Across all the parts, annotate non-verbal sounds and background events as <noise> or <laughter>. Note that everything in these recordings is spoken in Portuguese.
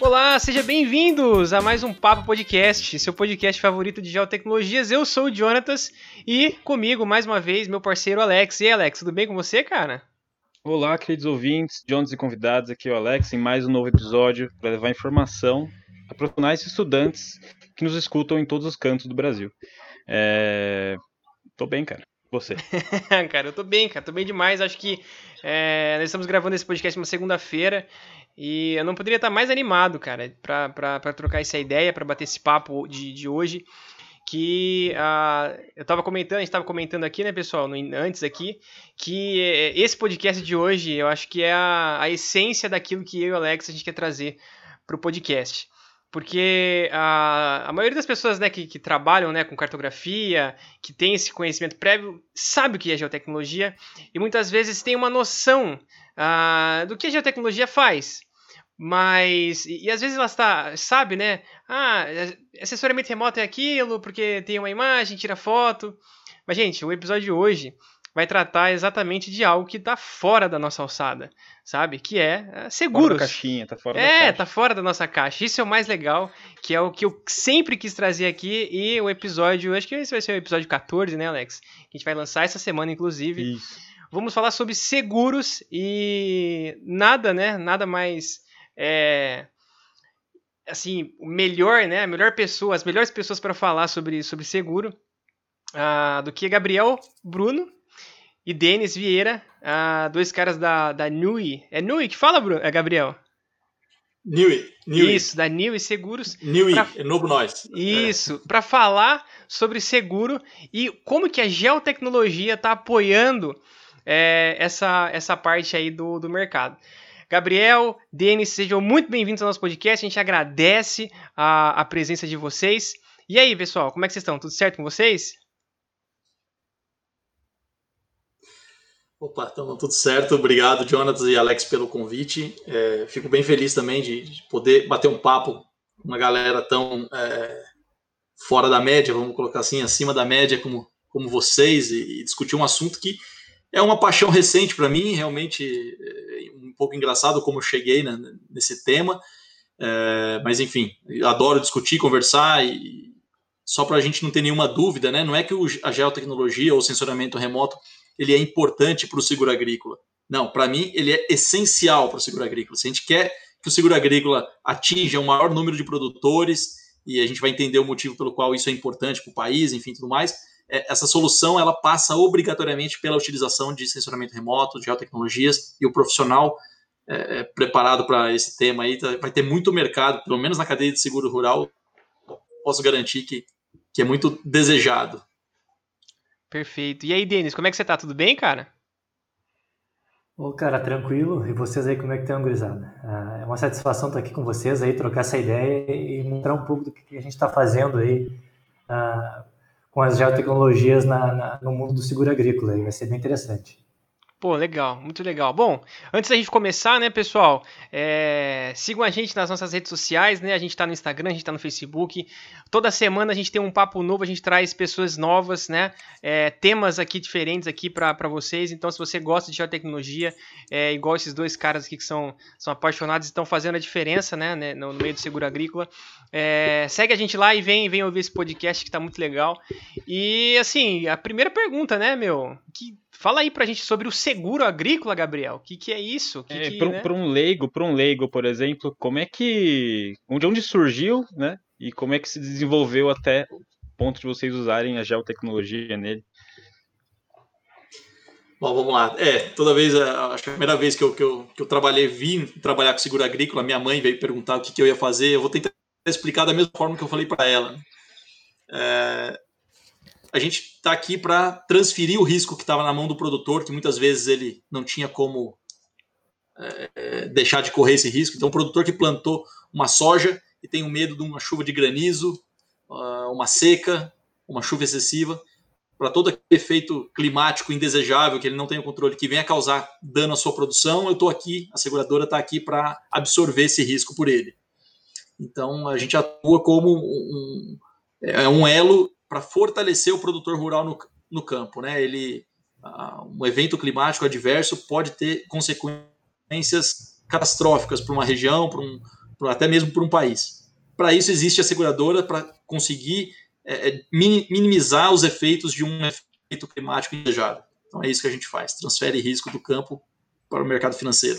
Olá, sejam bem-vindos a mais um Papo Podcast, seu podcast favorito de geotecnologias. Eu sou o Jonatas e comigo, mais uma vez, meu parceiro Alex. E aí, Alex, tudo bem com você, cara? Olá, queridos ouvintes, Jonas e convidados, aqui é o Alex em mais um novo episódio para levar informação a profissionais e estudantes que nos escutam em todos os cantos do Brasil. É... Tô bem, cara. Você? <laughs> cara, eu tô bem, cara. Tô bem demais. Acho que é, nós estamos gravando esse podcast uma segunda-feira e eu não poderia estar mais animado, cara, pra, pra, pra trocar essa ideia, para bater esse papo de, de hoje. Que uh, eu tava comentando, a gente tava comentando aqui, né, pessoal, no, antes aqui, que esse podcast de hoje eu acho que é a, a essência daquilo que eu e o Alex a gente quer trazer pro podcast porque a, a maioria das pessoas né, que, que, trabalham né, com cartografia, que tem esse conhecimento prévio, sabe o que é geotecnologia e muitas vezes tem uma noção uh, do que a geotecnologia faz. Mas, e, e às vezes ela está, sabe, né? Ah, assessoramento remoto é aquilo, porque tem uma imagem, tira foto. Mas, gente, o episódio de hoje vai tratar exatamente de algo que está fora da nossa alçada, sabe? Que é, é seguros. Fora da caixinha, tá fora é, da caixa. tá fora da nossa caixa. Isso é o mais legal, que é o que eu sempre quis trazer aqui e o episódio, acho que esse vai ser o episódio 14, né, Alex? Que a gente vai lançar essa semana, inclusive. Isso. Vamos falar sobre seguros e nada, né? Nada mais é, assim, o melhor, né? A melhor pessoa, as melhores pessoas para falar sobre, sobre seguro uh, do que Gabriel Bruno e Denis Vieira, uh, dois caras da, da Nui. É Nui que fala, Bruno? É Gabriel? Nui, Nui. Isso, da Nui Seguros. Nui, pra... é novo nós. Isso, é. para falar sobre seguro e como que a geotecnologia está apoiando é, essa, essa parte aí do, do mercado. Gabriel, Denis, sejam muito bem-vindos ao nosso podcast. A gente agradece a, a presença de vocês. E aí, pessoal, como é que vocês estão? Tudo certo com vocês? Opa, então tudo certo. Obrigado, Jonatas e Alex, pelo convite. É, fico bem feliz também de, de, poder bater um papo com uma galera tão é, fora da média, vamos colocar assim, acima da média como, como vocês, e, e discutir um assunto que é uma paixão recente para mim, realmente é, um pouco engraçado como eu cheguei né, nesse tema. É, mas enfim, adoro discutir, conversar e só para a gente não ter nenhuma dúvida, né? Não é que a geotecnologia ou o sensoramento remoto ele é importante para o seguro agrícola. Não, para mim ele é essencial para o seguro agrícola. Se a gente quer que o seguro agrícola atinja um maior número de produtores, e a gente vai entender o motivo pelo qual isso é importante para o país, enfim, tudo mais, é, essa solução ela passa obrigatoriamente pela utilização de sensoramento remoto, de geotecnologias, e o profissional é, é preparado para esse tema aí tá, vai ter muito mercado, pelo menos na cadeia de seguro rural, posso garantir que, que é muito desejado. Perfeito. E aí, Denis, como é que você tá? Tudo bem, cara? Ô, cara, tranquilo. E vocês aí, como é que estão, gurizada? Ah, é uma satisfação estar aqui com vocês aí, trocar essa ideia e mostrar um pouco do que a gente está fazendo aí uh, com as geotecnologias na, na, no mundo do seguro agrícola. Aí. Vai ser bem interessante. Pô, legal, muito legal. Bom, antes da gente começar, né, pessoal, é, sigam a gente nas nossas redes sociais, né? A gente tá no Instagram, a gente tá no Facebook. Toda semana a gente tem um papo novo, a gente traz pessoas novas, né? É, temas aqui diferentes aqui para vocês. Então, se você gosta de geotecnologia, é, igual esses dois caras aqui que são, são apaixonados e estão fazendo a diferença, né, né no, no meio do seguro agrícola, é, segue a gente lá e vem, vem ouvir esse podcast que tá muito legal. E assim, a primeira pergunta, né, meu? Que Fala aí pra gente sobre o seguro agrícola, Gabriel. O que, que é isso? Que, é, que, para né? um leigo, para um leigo, por exemplo, como é que, onde, onde surgiu, né? E como é que se desenvolveu até o ponto de vocês usarem a geotecnologia nele? Bom, vamos lá. É, toda vez, é, acho que a primeira vez que eu, que eu, que eu trabalhei, vim trabalhar com seguro agrícola, minha mãe veio perguntar o que, que eu ia fazer. Eu vou tentar explicar da mesma forma que eu falei para ela. É, a gente está aqui para transferir o risco que estava na mão do produtor, que muitas vezes ele não tinha como é, deixar de correr esse risco. Então, o produtor que plantou uma soja e tem o medo de uma chuva de granizo, ah, uma seca, uma chuva excessiva, para todo aquele efeito climático indesejável que ele não tem o controle, que venha causar dano à sua produção, eu estou aqui, a seguradora está aqui para absorver esse risco por ele. Então, a gente atua como um, é um elo para fortalecer o produtor rural no, no campo. Né? Ele, uh, um evento climático adverso pode ter consequências catastróficas para uma região, para um, pra, até mesmo para um país. Para isso, existe a seguradora para conseguir é, é minimizar os efeitos de um efeito climático indesejado. Então, é isso que a gente faz: transfere risco do campo para o mercado financeiro.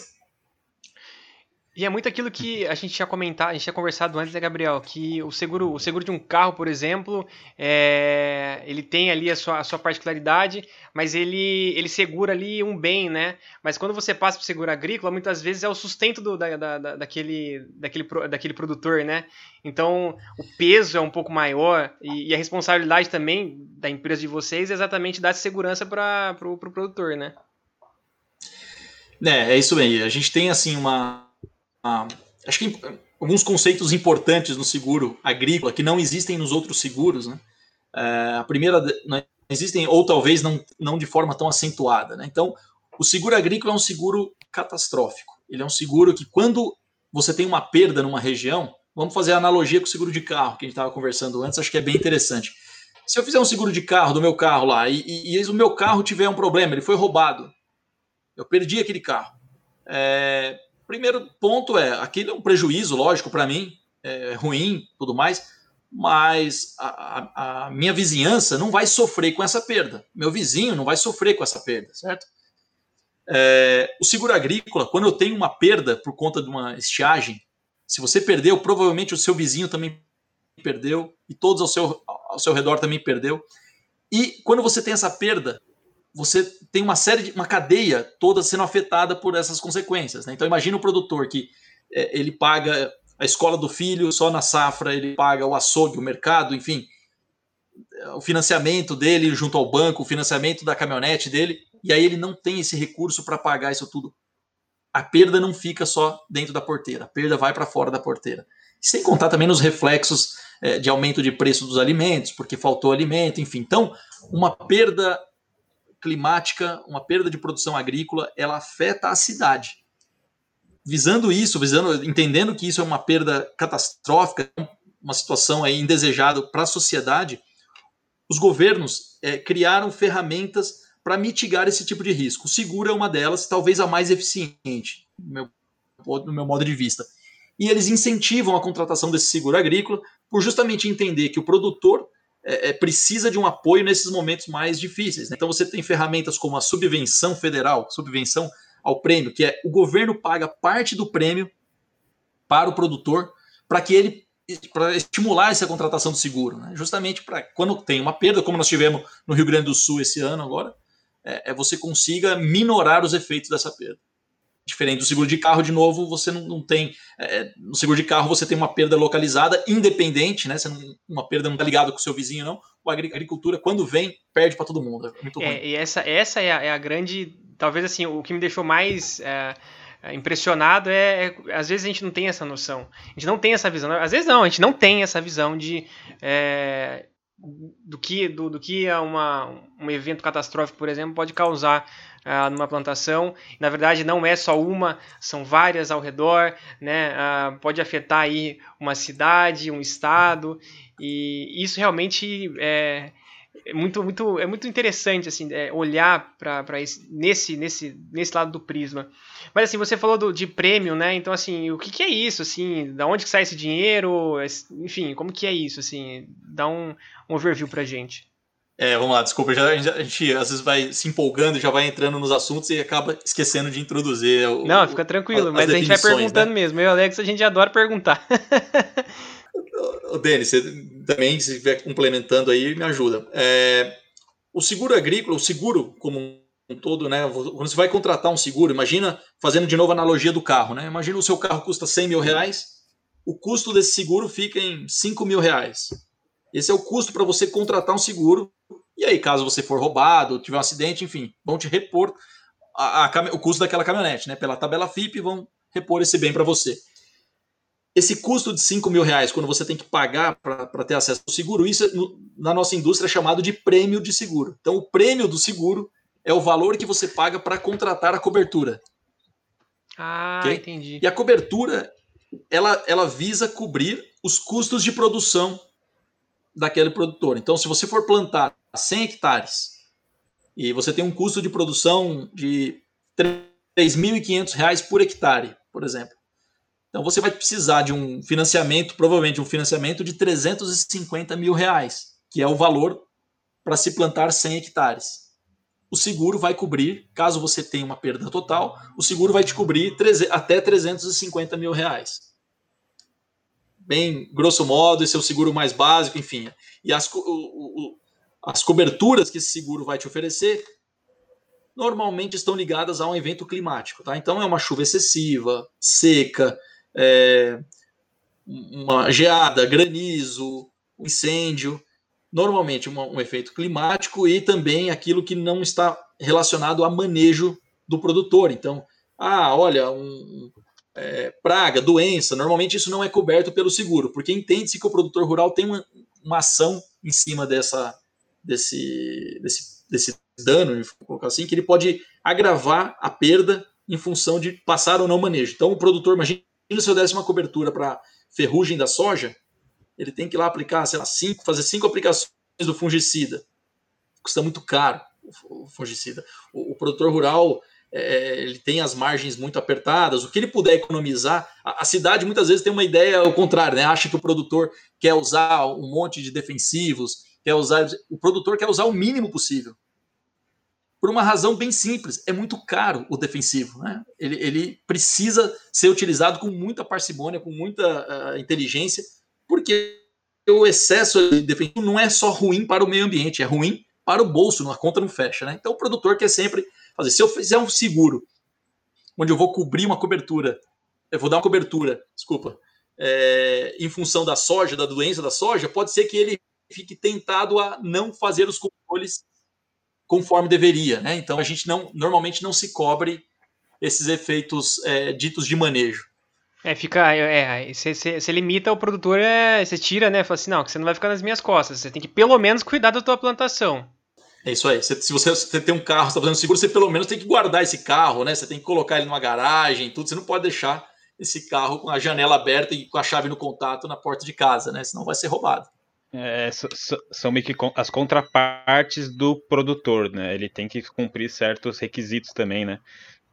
E é muito aquilo que a gente tinha comentado, a gente tinha conversado antes, né, Gabriel? Que o seguro, o seguro de um carro, por exemplo, é, ele tem ali a sua, a sua particularidade, mas ele, ele segura ali um bem, né? Mas quando você passa para o seguro agrícola, muitas vezes é o sustento do, da, da, daquele, daquele, daquele produtor, né? Então o peso é um pouco maior e, e a responsabilidade também da empresa de vocês é exatamente dar segurança para o pro produtor, né? É, é isso aí. A gente tem assim uma ah, acho que alguns conceitos importantes no seguro agrícola que não existem nos outros seguros. Né? É, a primeira, não existem, ou talvez não, não de forma tão acentuada. Né? Então, o seguro agrícola é um seguro catastrófico. Ele é um seguro que, quando você tem uma perda numa região, vamos fazer a analogia com o seguro de carro, que a gente estava conversando antes, acho que é bem interessante. Se eu fizer um seguro de carro do meu carro lá e, e, e o meu carro tiver um problema, ele foi roubado, eu perdi aquele carro. É, Primeiro ponto é, aquilo é um prejuízo, lógico, para mim, é ruim, tudo mais, mas a, a, a, minha vizinhança não vai sofrer com essa perda. Meu vizinho não vai sofrer com essa perda, certo? É, o seguro agrícola, quando eu tenho uma perda por conta de uma estiagem, se você perdeu, provavelmente o seu vizinho também perdeu e todos ao seu, ao seu redor também perdeu. E quando você tem essa perda, você tem uma série de uma cadeia toda sendo afetada por essas consequências. Né? Então imagina o produtor que é, ele paga a escola do filho só na safra, ele paga o açougue, o mercado, enfim, o financiamento dele junto ao banco, o financiamento da caminhonete dele, e aí ele não tem esse recurso para pagar isso tudo. A perda não fica só dentro da porteira, a perda vai para fora da porteira. Sem contar também nos reflexos é, de aumento de preço dos alimentos, porque faltou alimento, enfim. Então, uma perda climática, uma perda de produção agrícola, ela afeta a cidade. Visando isso, visando, entendendo que isso é uma perda catastrófica, uma situação aí indesejada para a sociedade, os governos é, criaram ferramentas para mitigar esse tipo de risco. O seguro é uma delas, talvez a mais eficiente, no meu, meu modo de vista. E eles incentivam a contratação desse seguro agrícola por justamente entender que o produtor é, é, precisa de um apoio nesses momentos mais difíceis. Né? Então você tem ferramentas como a subvenção federal, subvenção ao prêmio, que é o governo paga parte do prêmio para o produtor para que ele para estimular essa contratação do seguro, né? justamente para quando tem uma perda, como nós tivemos no Rio Grande do Sul esse ano agora, é, é você consiga minorar os efeitos dessa perda. Diferente do seguro de carro, de novo, você não, não tem. É, no seguro de carro você tem uma perda localizada, independente, né? Você não, uma perda não está ligada com o seu vizinho, não. A agricultura, quando vem, perde para todo mundo. É muito é. E essa, essa é a, é, a, grande. Talvez assim, o que me deixou mais. É, é, impressionado é, é, às vezes a gente não tem essa noção a gente não tem essa visão às vezes não a gente não tem essa visão de é, do que do, do que uma, um evento catastrófico por exemplo pode causar uh, numa plantação. Na verdade, não é só uma, são várias ao redor, né? Uh, pode afetar aí uma cidade, um estado, e isso realmente é, é muito, muito, é muito interessante assim, é, olhar para nesse, nesse, nesse lado do prisma. Mas assim, você falou do, de prêmio, né? Então assim, o que, que, é isso? Assim, da onde que sai esse dinheiro? Enfim, como que é isso? Assim, dá um, um overview para gente. É, vamos lá, desculpa, já, a, gente, a gente às vezes vai se empolgando, já vai entrando nos assuntos e acaba esquecendo de introduzir. O, Não, fica tranquilo, mas a gente vai perguntando né? mesmo. Eu e o Alex, a gente adora perguntar. o Denis, você também, se estiver complementando aí, me ajuda. É, o seguro agrícola, o seguro como um todo, né? Quando você vai contratar um seguro, imagina, fazendo de novo a analogia do carro, né? Imagina o seu carro custa 100 mil reais, o custo desse seguro fica em 5 mil reais. Esse é o custo para você contratar um seguro e aí, caso você for roubado, tiver um acidente, enfim, vão te repor a, a, o custo daquela caminhonete, né? Pela tabela FIP, vão repor esse bem para você. Esse custo de 5 mil reais, quando você tem que pagar para ter acesso ao seguro, isso no, na nossa indústria é chamado de prêmio de seguro. Então, o prêmio do seguro é o valor que você paga para contratar a cobertura. Ah, okay? entendi. E a cobertura ela, ela visa cobrir os custos de produção daquele produtor. Então, se você for plantar 100 hectares e você tem um custo de produção de R$ 3.500 por hectare, por exemplo, então você vai precisar de um financiamento, provavelmente um financiamento de 350 mil reais, que é o valor para se plantar 100 hectares. O seguro vai cobrir, caso você tenha uma perda total, o seguro vai te cobrir até 350 mil reais. Bem, grosso modo, esse é o seguro mais básico, enfim. E as, o, o, as coberturas que esse seguro vai te oferecer normalmente estão ligadas a um evento climático. Tá? Então é uma chuva excessiva, seca, é, uma geada, granizo, incêndio, normalmente um, um efeito climático e também aquilo que não está relacionado a manejo do produtor. Então, ah, olha, um, é, praga, doença, normalmente isso não é coberto pelo seguro, porque entende-se que o produtor rural tem uma, uma ação em cima dessa, desse, desse, desse dano, colocar assim, que ele pode agravar a perda em função de passar ou não manejo. Então, o produtor, imagina se eu desse uma cobertura para ferrugem da soja, ele tem que ir lá aplicar, sei lá, cinco, fazer cinco aplicações do fungicida. Custa muito caro o fungicida. O, o produtor rural é, ele tem as margens muito apertadas, o que ele puder economizar. A, a, cidade muitas vezes tem uma ideia ao contrário, né? acha que o produtor quer usar um monte de defensivos, quer usar. O produtor quer usar o mínimo possível por uma razão bem simples: é muito caro o defensivo. Né? Ele, ele precisa ser utilizado com muita parcimônia, com muita uh, inteligência, porque o excesso de defensivo não é só ruim para o meio ambiente, é ruim para o bolso, a conta não fecha. Né? Então o produtor quer sempre fazer. Se eu fizer um seguro, onde eu vou cobrir uma cobertura, eu vou dar uma cobertura, desculpa, é, em função da soja, da doença da soja, pode ser que ele fique tentado a não fazer os controles conforme deveria, né? Então a gente não normalmente não se cobre esses efeitos é, ditos de manejo. É, fica. É, você é, limita o produtor, você é, tira, né? Fala assim, não, você não vai ficar nas minhas costas. Você tem que pelo menos cuidar da tua plantação. É isso aí. se você, você tem um carro, está fazendo seguro, você pelo menos tem que guardar esse carro, né? Você tem que colocar ele numa garagem, tudo. Você não pode deixar esse carro com a janela aberta e com a chave no contato na porta de casa, né? Senão vai ser roubado. É, são meio que as contrapartes do produtor, né? Ele tem que cumprir certos requisitos também, né?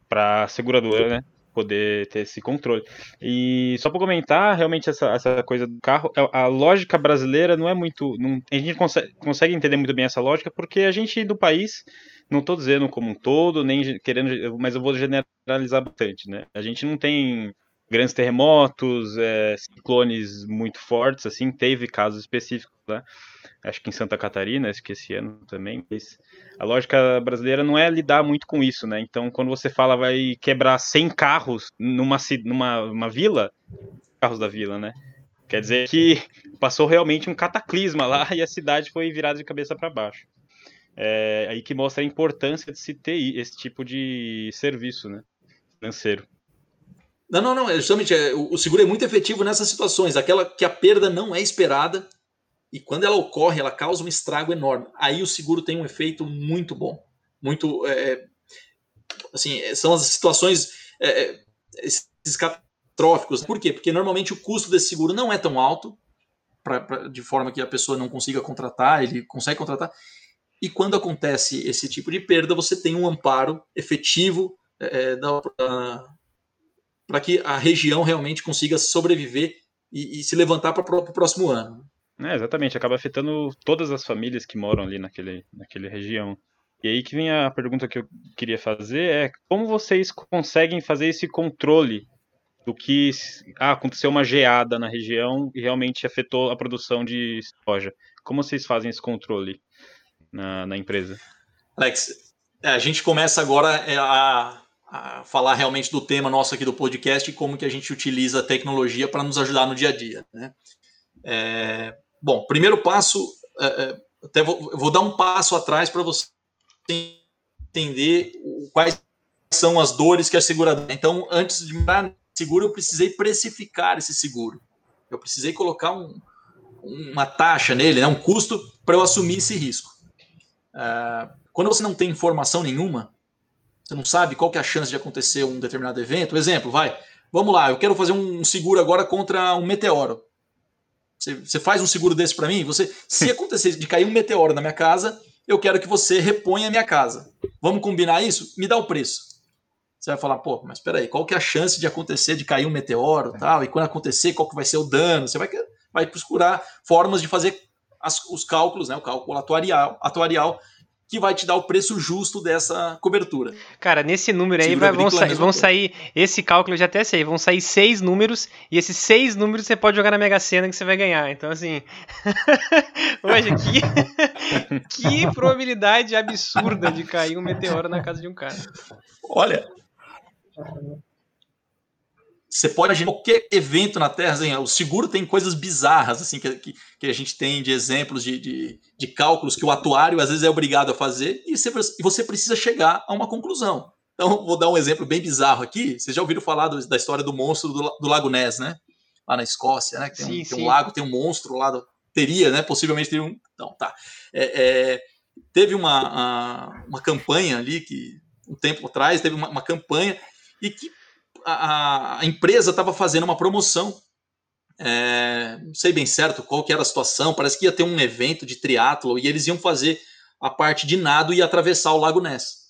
Para a seguradora, né? Poder ter esse controle. E só para comentar, realmente, essa, essa coisa do carro, é, a lógica brasileira não é muito. Não, a gente consegue, consegue entender muito bem essa lógica, porque a gente do país, não estou dizendo como um todo, nem querendo, mas eu vou generalizar bastante, né? A gente não tem grandes terremotos, é, ciclones muito fortes, assim, teve casos específicos, né? Acho que em Santa Catarina, acho que esse ano também. A lógica brasileira não é lidar muito com isso, né? Então, quando você fala vai quebrar 100 carros numa, numa uma vila, carros da vila, né? Quer dizer que passou realmente um cataclisma lá <laughs> e a cidade foi virada de cabeça para baixo. É aí que mostra a importância de se ter esse tipo de serviço, né? Financeiro. Não, não, não. É justamente é, o seguro é muito efetivo nessas situações, aquela que a perda não é esperada e quando ela ocorre, ela causa um estrago enorme. Aí o seguro tem um efeito muito bom, muito, é, é assim, é, são as situações é. Por quê? Porque normalmente o custo desse seguro não é tão alto, pra, pra, de forma que a pessoa não consiga contratar, ele consegue contratar. E quando acontece esse tipo de perda, você tem um amparo efetivo é, da, para que a região realmente consiga sobreviver e, e se levantar para o próximo ano. É, exatamente, acaba afetando todas as famílias que moram ali naquele, naquele região. E aí que vem a pergunta que eu queria fazer é como vocês conseguem fazer esse controle do que ah, aconteceu uma geada na região e realmente afetou a produção de soja. Como vocês fazem esse controle na, na empresa? Alex, é, a gente começa agora é, a a falar realmente do tema nosso aqui do podcast e como que a gente utiliza a tecnologia para nos ajudar no dia a dia. Né? É, bom, primeiro passo, é, é até vou, vou, dar um passo atrás para você entender quais são as dores que a seguradora. Então, antes de dar seguro, eu precisei precificar esse seguro. Eu precisei colocar um, uma taxa nele, né, um custo para eu assumir esse risco. É, quando você não tem informação nenhuma, você não sabe qual que é a chance de acontecer um determinado evento. Exemplo, vai, vamos lá, eu quero fazer um seguro agora contra um meteoro. Você, você faz um seguro desse para mim? Você, se acontecer de cair um meteoro na minha casa, eu quero que você reponha a minha casa. Vamos combinar isso? Me dá o preço. Você vai falar, pô, mas peraí, qual que é a chance de acontecer, de cair um meteoro tal? E quando acontecer, qual que vai ser o dano? Você vai, vai procurar formas de fazer as, os cálculos, né, o cálculo atuarial, atuarial que vai te dar o preço justo dessa cobertura. Cara, nesse número aí vai, vão, sa vão sair, esse cálculo eu já até sei, vão sair seis números, e esses seis números você pode jogar na Mega Sena que você vai ganhar. Então, assim, <laughs> hoje, que, <laughs> que probabilidade absurda de cair um meteoro na casa de um cara. Olha, você pode imaginar qualquer evento na Terra, assim, o seguro tem coisas bizarras, assim, que, que, que a gente tem de exemplos de, de, de, cálculos que o atuário às vezes é obrigado a fazer e você, e você precisa chegar a uma conclusão. Então, vou dar um exemplo bem bizarro aqui. Vocês já ouviram falar do, da história do monstro do, do, Lago Ness, né? Lá na Escócia, né? Tem, sim, um, tem um, lago, tem um monstro lá. Do, teria, né? Possivelmente teria um. Então, tá. É, é, teve uma, a, uma campanha ali que, um tempo atrás, teve uma, uma campanha e que a, a empresa estava fazendo uma promoção. É, não sei bem certo qual que era a situação, parece que ia ter um evento de triatlo e eles iam fazer a parte de nado e atravessar o Lago Ness.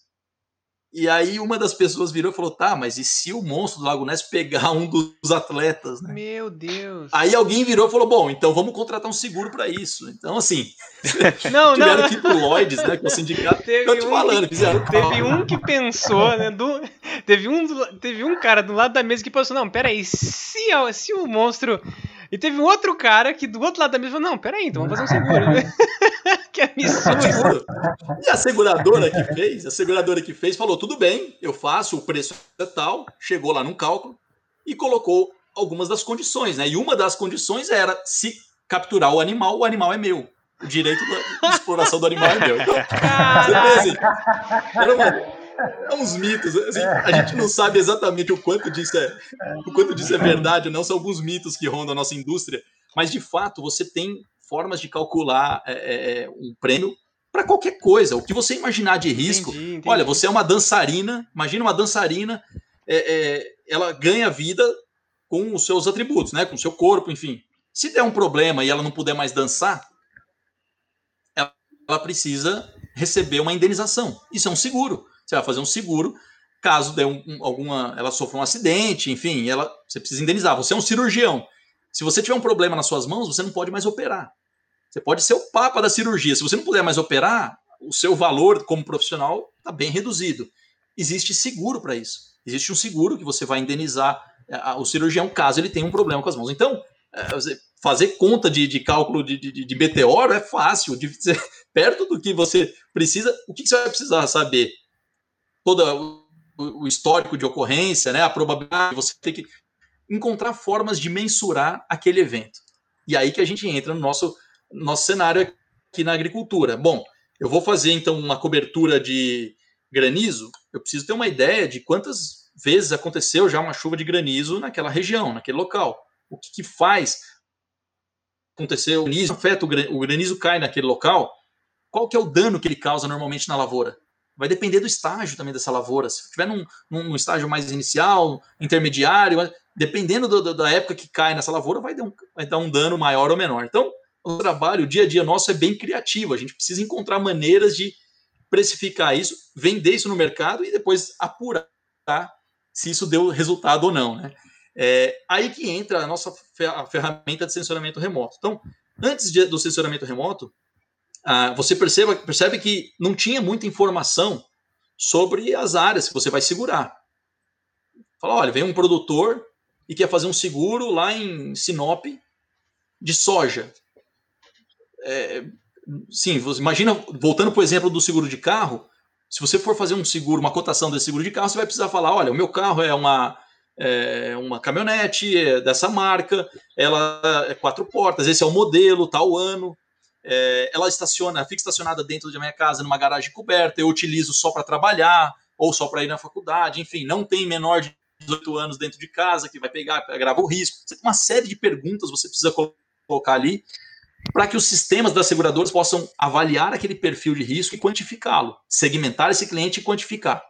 E aí uma das pessoas virou e falou: tá, mas e se o monstro do Lago Ness pegar um dos atletas, né? Meu Deus. Aí alguém virou e falou: bom, então vamos contratar um seguro para isso. Então, assim, <laughs> não, tiveram não, que ir pro Lloyds, né? Que é o sindicato. Teve eu te um falando, fizeram. Teve um que pensou, né? Do, teve, um, teve um cara do lado da mesa que pensou: não, peraí, se, se o monstro e teve um outro cara que do outro lado da mesa falou: Não, peraí, então vamos fazer um seguro. <laughs> que absurdo. E a seguradora que fez, a seguradora que fez falou: Tudo bem, eu faço, o preço é tal. Chegou lá num cálculo e colocou algumas das condições, né? E uma das condições era: se capturar o animal, o animal é meu. O direito da exploração do animal é meu. Então, você vê assim, era uma, é uns mitos. Assim, a gente não sabe exatamente o quanto disso é, o quanto disso é verdade, não são alguns mitos que rondam a nossa indústria, mas de fato você tem formas de calcular é, é, é um prêmio para qualquer coisa. O que você imaginar de risco. Entendi, entendi. Olha, você é uma dançarina, imagina uma dançarina, é, é, ela ganha vida com os seus atributos, né? Com o seu corpo, enfim. Se der um problema e ela não puder mais dançar, ela, ela precisa receber uma indenização. Isso é um seguro. Você vai fazer um seguro caso dê um, um, alguma, ela sofra um acidente, enfim, ela, você precisa indenizar. Você é um cirurgião. Se você tiver um problema nas suas mãos, você não pode mais operar. Você pode ser o papa da cirurgia. Se você não puder mais operar, o seu valor como profissional está bem reduzido. Existe seguro para isso. Existe um seguro que você vai indenizar é, o cirurgião caso ele tenha um problema com as mãos. Então, é, fazer conta de, de cálculo de, de, de, meteoro é fácil, de <laughs> perto do que você precisa. O que você vai precisar saber? Todo o histórico de ocorrência, né, a probabilidade, você tem que encontrar formas de mensurar aquele evento. E aí que a gente entra no nosso, nosso cenário aqui na agricultura. Bom, eu vou fazer então uma cobertura de granizo, eu preciso ter uma ideia de quantas vezes aconteceu já uma chuva de granizo naquela região, naquele local. O que, que faz acontecer o granizo, afeta o granizo, o granizo cai naquele local, qual que é o dano que ele causa normalmente na lavoura? Vai depender do estágio também dessa lavoura. Se estiver num, num estágio mais inicial, intermediário, dependendo do, do, da época que cai nessa lavoura, vai dar, um, vai dar um dano maior ou menor. Então, o trabalho, o dia a dia nosso é bem criativo. A gente precisa encontrar maneiras de precificar isso, vender isso no mercado e depois apurar se isso deu resultado ou não. Né? É, aí que entra a nossa ferramenta de sensoramento remoto. Então, antes de, do sensoramento remoto, ah, você perceba, percebe que não tinha muita informação sobre as áreas que você vai segurar. Fala, olha, vem um produtor e quer fazer um seguro lá em Sinop de soja. É, sim, imagina, voltando para o exemplo do seguro de carro, se você for fazer um seguro, uma cotação desse seguro de carro, você vai precisar falar, olha, o meu carro é uma, é uma caminhonete é dessa marca, ela é quatro portas, esse é o modelo, tal ano é, ela estaciona, fica estacionada dentro da minha casa, numa garagem coberta, eu utilizo só para trabalhar ou só para ir na faculdade, enfim, não tem menor de 18 anos dentro de casa que vai pegar, grava o risco. Uma série de perguntas você precisa colocar ali para que os sistemas das seguradoras possam avaliar aquele perfil de risco e quantificá-lo, segmentar esse cliente e quantificar.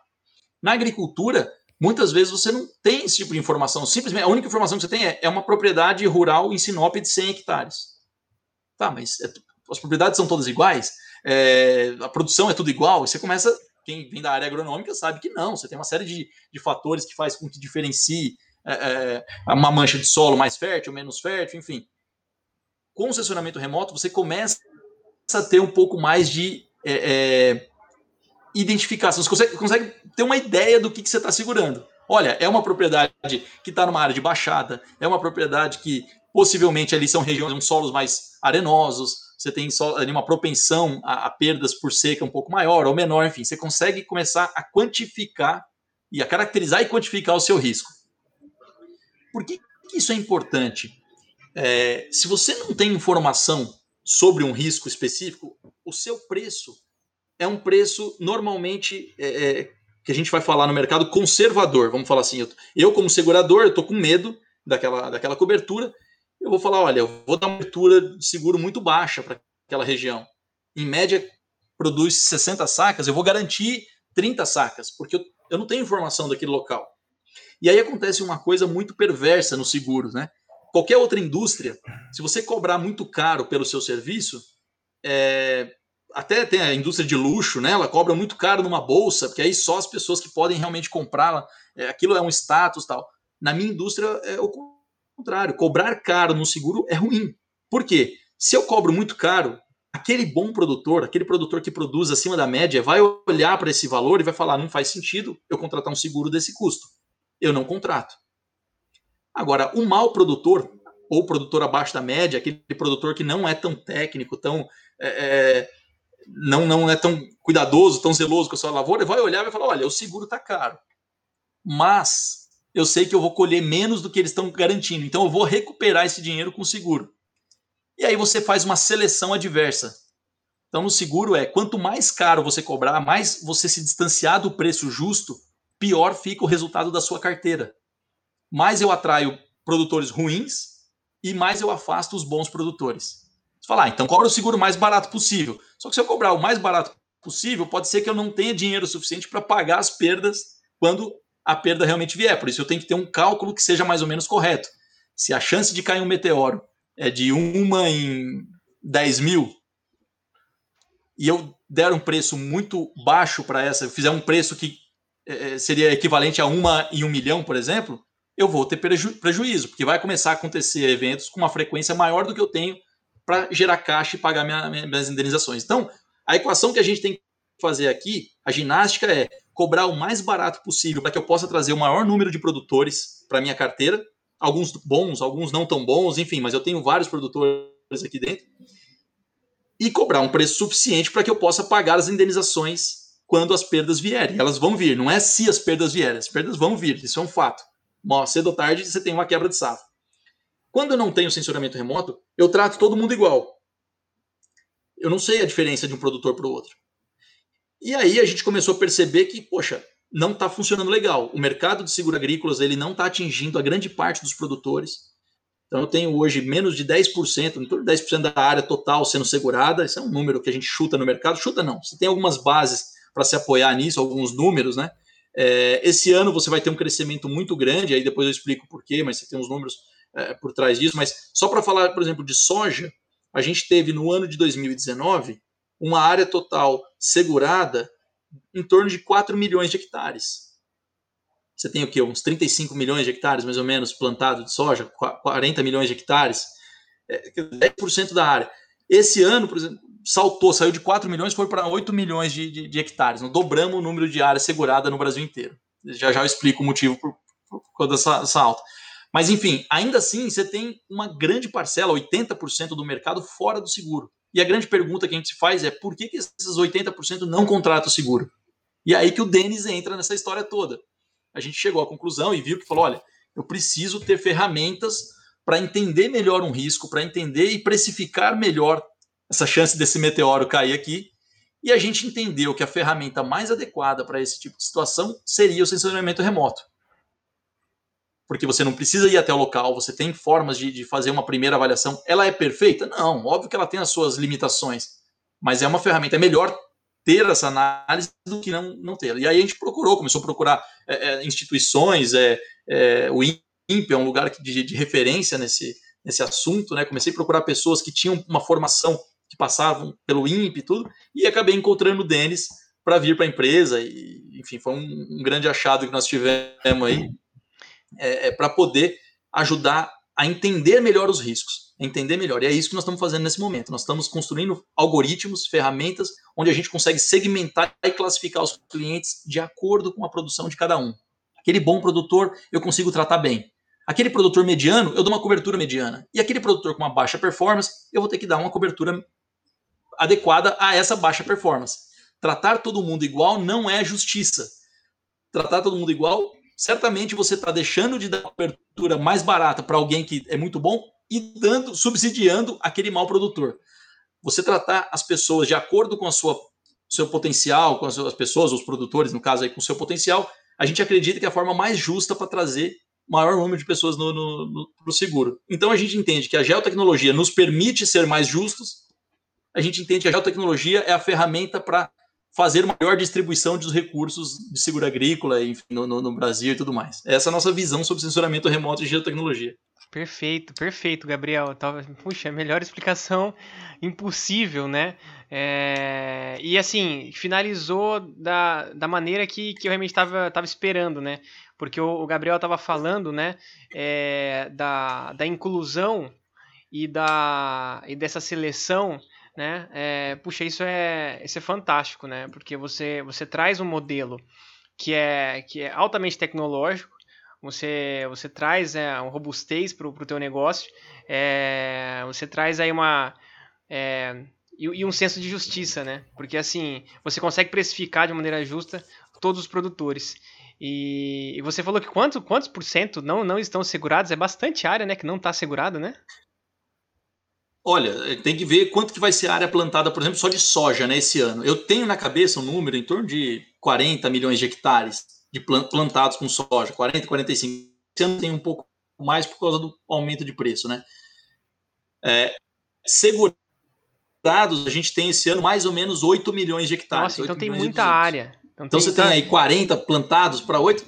Na agricultura, Muitas vezes você não tem esse tipo de informação. Simplesmente a única informação que você tem é, é uma propriedade rural em Sinop de 100 hectares. Tá, mas é, as propriedades são todas iguais? É, a produção é tudo igual? E você começa. Quem vem da área agronômica sabe que não. Você tem uma série de, de fatores que faz com que diferencie é, é uma mancha de solo mais fértil, menos fértil, enfim. Com o sensoramento remoto, você começa a ter um pouco mais de é, é identificação. Você consegue, consegue, ter uma ideia do que, que você está segurando. Olha, é uma propriedade que está numa área de baixada, é uma propriedade que possivelmente ali são regiões, com solos mais arenosos, você tem ali uma propensão a, a, perdas por seca um pouco maior ou menor, enfim, você consegue começar a quantificar e a caracterizar e quantificar o seu risco. Por que, que isso é importante? É, se você não tem informação sobre um risco específico, o seu preço é um preço normalmente é, é, que a gente vai falar no mercado conservador. Vamos falar assim, eu, eu como segurador, eu estou com medo daquela, daquela cobertura. Eu vou falar, olha, eu vou dar uma cobertura de seguro muito baixa para aquela região. Em média, produz 60 sacas, eu vou garantir 30 sacas, porque eu, eu não tenho informação daquele local. E aí acontece uma coisa muito perversa nos seguros, né? Qualquer outra indústria, se você cobrar muito caro pelo seu serviço, é, até tem a indústria de luxo, né? Ela cobra muito caro numa bolsa, porque aí só as pessoas que podem realmente comprá-la, é, aquilo é um status tal. Na minha indústria é o contrário, cobrar caro no seguro é ruim. Por quê? Se eu cobro muito caro, aquele bom produtor, aquele produtor que produz acima da média, vai olhar para esse valor e vai falar: não faz sentido eu contratar um seguro desse custo. Eu não contrato. Agora, o mau produtor, ou produtor abaixo da média, aquele produtor que não é tão técnico, tão é, é não, não é tão cuidadoso, tão zeloso com a sua lavoura, vai olhar e vai falar: olha, o seguro está caro, mas eu sei que eu vou colher menos do que eles estão garantindo, então eu vou recuperar esse dinheiro com seguro. E aí você faz uma seleção adversa. Então, no seguro é quanto mais caro você cobrar, mais você se distanciar do preço justo, pior fica o resultado da sua carteira. Mais eu atraio produtores ruins e mais eu afasto os bons produtores. Você fala, ah, então cobra o seguro mais barato possível. Só que se eu cobrar o mais barato possível, pode ser que eu não tenha dinheiro suficiente para pagar as perdas quando a perda realmente vier. Por isso eu tenho que ter um cálculo que seja mais ou menos correto. Se a chance de cair um meteoro é de uma em 10 mil, e eu der um preço muito baixo para essa, eu fizer um preço que é, seria equivalente a uma em um milhão, por exemplo, eu vou ter preju prejuízo, porque vai começar a acontecer eventos com uma frequência maior do que eu tenho para gerar caixa e pagar minha, minhas indenizações. Então, a equação que a gente tem que fazer aqui, a ginástica é cobrar o mais barato possível para que eu possa trazer o maior número de produtores para minha carteira, alguns bons, alguns não tão bons, enfim, mas eu tenho vários produtores aqui dentro, e cobrar um preço suficiente para que eu possa pagar as indenizações quando as perdas vierem. Elas vão vir, não é se as perdas vierem, as perdas vão vir, isso é um fato. Cedo ou tarde você tem uma quebra de safra. Quando eu não tenho sensoramento remoto, eu trato todo mundo igual. Eu não sei a diferença de um produtor para o outro. E aí a gente começou a perceber que, poxa, não está funcionando legal. O mercado de seguro agrícolas ele não está atingindo a grande parte dos produtores. Então eu tenho hoje menos de 10%, em torno de 10% da área total sendo segurada. Esse é um número que a gente chuta no mercado. Chuta não. Você tem algumas bases para se apoiar nisso, alguns números, né? É, esse ano você vai ter um crescimento muito grande, aí depois eu explico por quê, mas você tem uns números é, por trás disso, mas só para falar, por exemplo, de soja, a gente teve no ano de 2019 uma área total segurada em torno de 4 milhões de hectares. Você tem o quê? Uns 35 milhões de hectares, mais ou menos, plantado de soja, 40 milhões de hectares, é, 10% da área. Esse ano, por exemplo, saltou, saiu de 4 milhões, foi para 8 milhões de, de, de hectares. Nós dobramos o número de área segurada no Brasil inteiro. Já já eu explico o motivo por, por, por dessa, dessa alta. Mas, enfim, ainda assim, você tem uma grande parcela, 80% do mercado fora do seguro. E a grande pergunta que a gente se faz é por que, que esses 80% não contratam seguro? E aí que o Denis entra nessa história toda. A gente chegou à conclusão e viu que falou: olha, eu preciso ter ferramentas para entender melhor um risco, para entender e precificar melhor essa chance desse meteoro cair aqui. E a gente entendeu que a ferramenta mais adequada para esse tipo de situação seria o sensoramento remoto porque você não precisa ir até o local, você tem formas de, de, fazer uma primeira avaliação. Ela é perfeita? Não, óbvio que ela tem as suas limitações, mas é uma ferramenta. É melhor ter essa análise do que não, não ter. E aí a gente procurou, começou a procurar é, é, instituições, é, é, o INPE é um lugar de, de referência nesse, nesse assunto, né? Comecei a procurar pessoas que tinham uma formação, que passavam pelo INPE e tudo, e acabei encontrando o Denis para vir para a empresa, e enfim, foi um, um, grande achado que nós tivemos aí, é, é para poder ajudar a entender melhor os riscos, entender melhor. E é isso que nós estamos fazendo nesse momento. Nós estamos construindo algoritmos, ferramentas, onde a gente consegue segmentar e classificar os clientes de acordo com a produção de cada um. Aquele bom produtor eu consigo tratar bem. Aquele produtor mediano, eu dou uma cobertura mediana. E aquele produtor com uma baixa performance, eu vou ter que dar uma cobertura adequada a essa baixa performance. Tratar todo mundo igual não é justiça. Tratar todo mundo igual, certamente você está deixando de dar cobertura mais barata para alguém que é muito bom e dando, subsidiando aquele mau produtor. Você tratar as pessoas de acordo com a sua seu potencial, com as, as pessoas, os produtores, no caso aí, com o seu potencial, a gente acredita que é a forma mais justa para trazer maior número de pessoas no, no, no, no seguro. Então a gente entende que a geotecnologia nos permite ser mais justos, a gente entende que a geotecnologia é a ferramenta para fazer maior distribuição dos recursos de seguro agrícola enfim, no, no, no, Brasil e tudo mais. Essa é a nossa visão sobre sensoramento remoto e geotecnologia. Perfeito, perfeito, Gabriel. Puxa, melhor explicação <laughs> impossível, né? É... E assim, finalizou da, da maneira que, que eu realmente estava esperando, né? porque o, o Gabriel estava falando, né, é, da, da inclusão e, da, e dessa seleção, né, é, puxa, isso é, isso é fantástico, né, porque você, você traz um modelo que é, que é altamente tecnológico, você, você traz é, um robustez para o teu negócio, é, você traz aí uma... É, e, e, um senso de justiça, né? Porque assim, você consegue precificar de maneira justa todos os produtores. E, e, você falou que quanto, quantos por cento não, não estão segurados? É bastante área, né? Que não está segurada, né? Olha, tem que ver quanto que vai ser a área plantada, por exemplo, só de soja, né, esse ano. Eu tenho na cabeça um número em torno de 40 milhões de hectares de plantados com soja, 40, 45. Esse ano tem um pouco mais por causa do aumento de preço, né? É, segurados, a gente tem esse ano mais ou menos 8 milhões de hectares. Nossa, então tem muita área. Então, então tem, você tem aí 40 plantados para 8?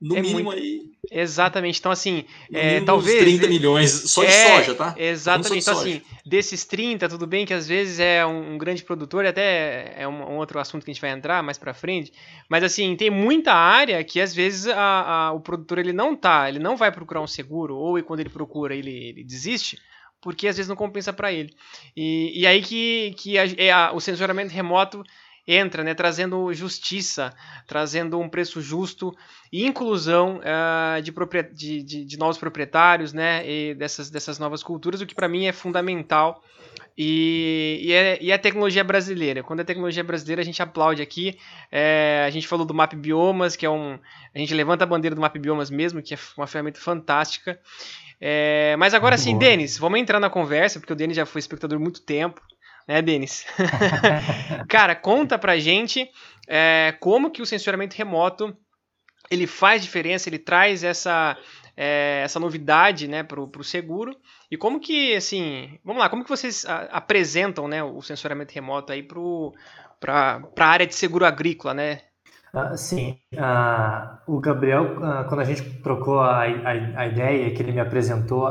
No é mínimo muito... aí. Exatamente. Então, assim, é, talvez. 30 milhões só de é, soja, tá? Exatamente. Então, assim, desses 30, tudo bem que às vezes é um, um grande produtor, até é um, um, outro assunto que a gente vai entrar mais para frente. Mas, assim, tem muita área que às vezes a, a, o produtor ele não tá, ele não vai procurar um seguro, ou quando ele procura ele, ele desiste porque às vezes não compensa para ele. E, e aí que, que a, é a, o sensoramento remoto entra, né, trazendo justiça, trazendo um preço justo e inclusão uh, de, de, de, de, novos proprietários, né, e dessas, dessas novas culturas, o que para mim é fundamental. E, e, é, e é a tecnologia brasileira. Quando é tecnologia brasileira, a gente aplaude aqui. É, a gente falou do Map Biomas, que é um. A gente levanta a bandeira do Map Biomas mesmo, que é uma ferramenta fantástica. É, mas agora sim, Denis, vamos entrar na conversa, porque o Denis já foi espectador há muito tempo né, Denis? <laughs> Cara, conta pra gente é, como que o sensoramento remoto ele faz diferença, ele traz essa, é, essa novidade né, para o seguro e como que, assim, vamos lá, como que vocês a, apresentam né, o sensoramento remoto aí para a área de seguro agrícola, né? Ah, sim, ah, o Gabriel, ah, quando a gente trocou a, a, a, ideia que ele me apresentou,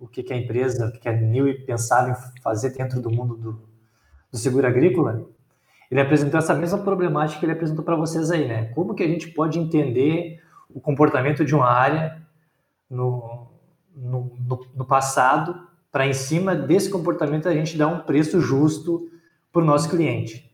o que, que a empresa, o que, que a New pensava em fazer dentro do mundo do, do seguro agrícola, ele apresentou essa mesma problemática que ele apresentou para vocês aí, né? Como que a gente pode entender o comportamento de uma área no, no, no, no passado para em cima desse comportamento a gente dar um preço justo para o nosso cliente.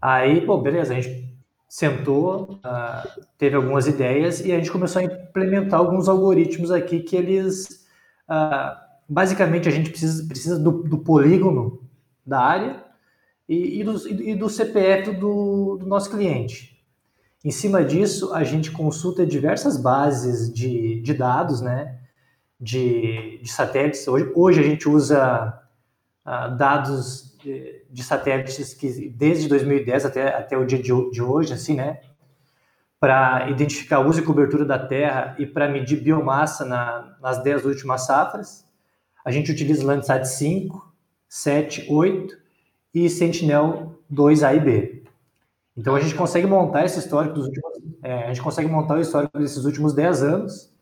Aí, pô, beleza, a gente sentou, uh, teve algumas ideias e a gente começou a implementar alguns algoritmos aqui que eles Uh, basicamente, a gente precisa, precisa do, do polígono da área e, e, do, e do, CPF do, do, nosso cliente. Em cima disso, a gente consulta diversas bases de, de dados, né, de, de satélites. Hoje, hoje a gente usa uh, dados de, de, satélites que desde 2010 até, até o dia de, de hoje, assim, né, para identificar uso e cobertura da terra e para medir biomassa na, nas 10 últimas safras. A gente utiliza Landsat 5, 7, 8 e Sentinel 2A e B. Então a gente consegue montar esse histórico dos últimos, é, a gente consegue montar o histórico desses últimos 10 anos,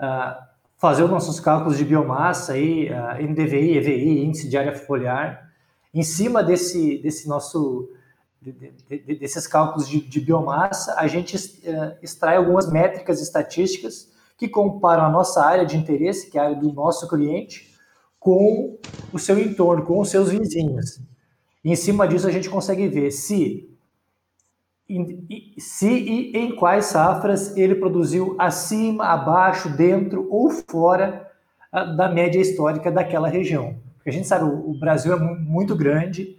uh, fazer os nossos cálculos de biomassa aí, uh, NDVI, EVI, índice de área foliar, em cima desse, desse nosso de, de, desses cálculos de, biomassa, a gente uh, extrai algumas métricas estatísticas que comparam a nossa área de interesse, que é a área do nosso cliente, com o seu entorno, com os seus vizinhos. E em cima disso a gente consegue ver se se e em quais safras ele produziu acima, abaixo, dentro ou fora ah, da média histórica daquela região. Porque a gente sabe, o Brasil é muito grande,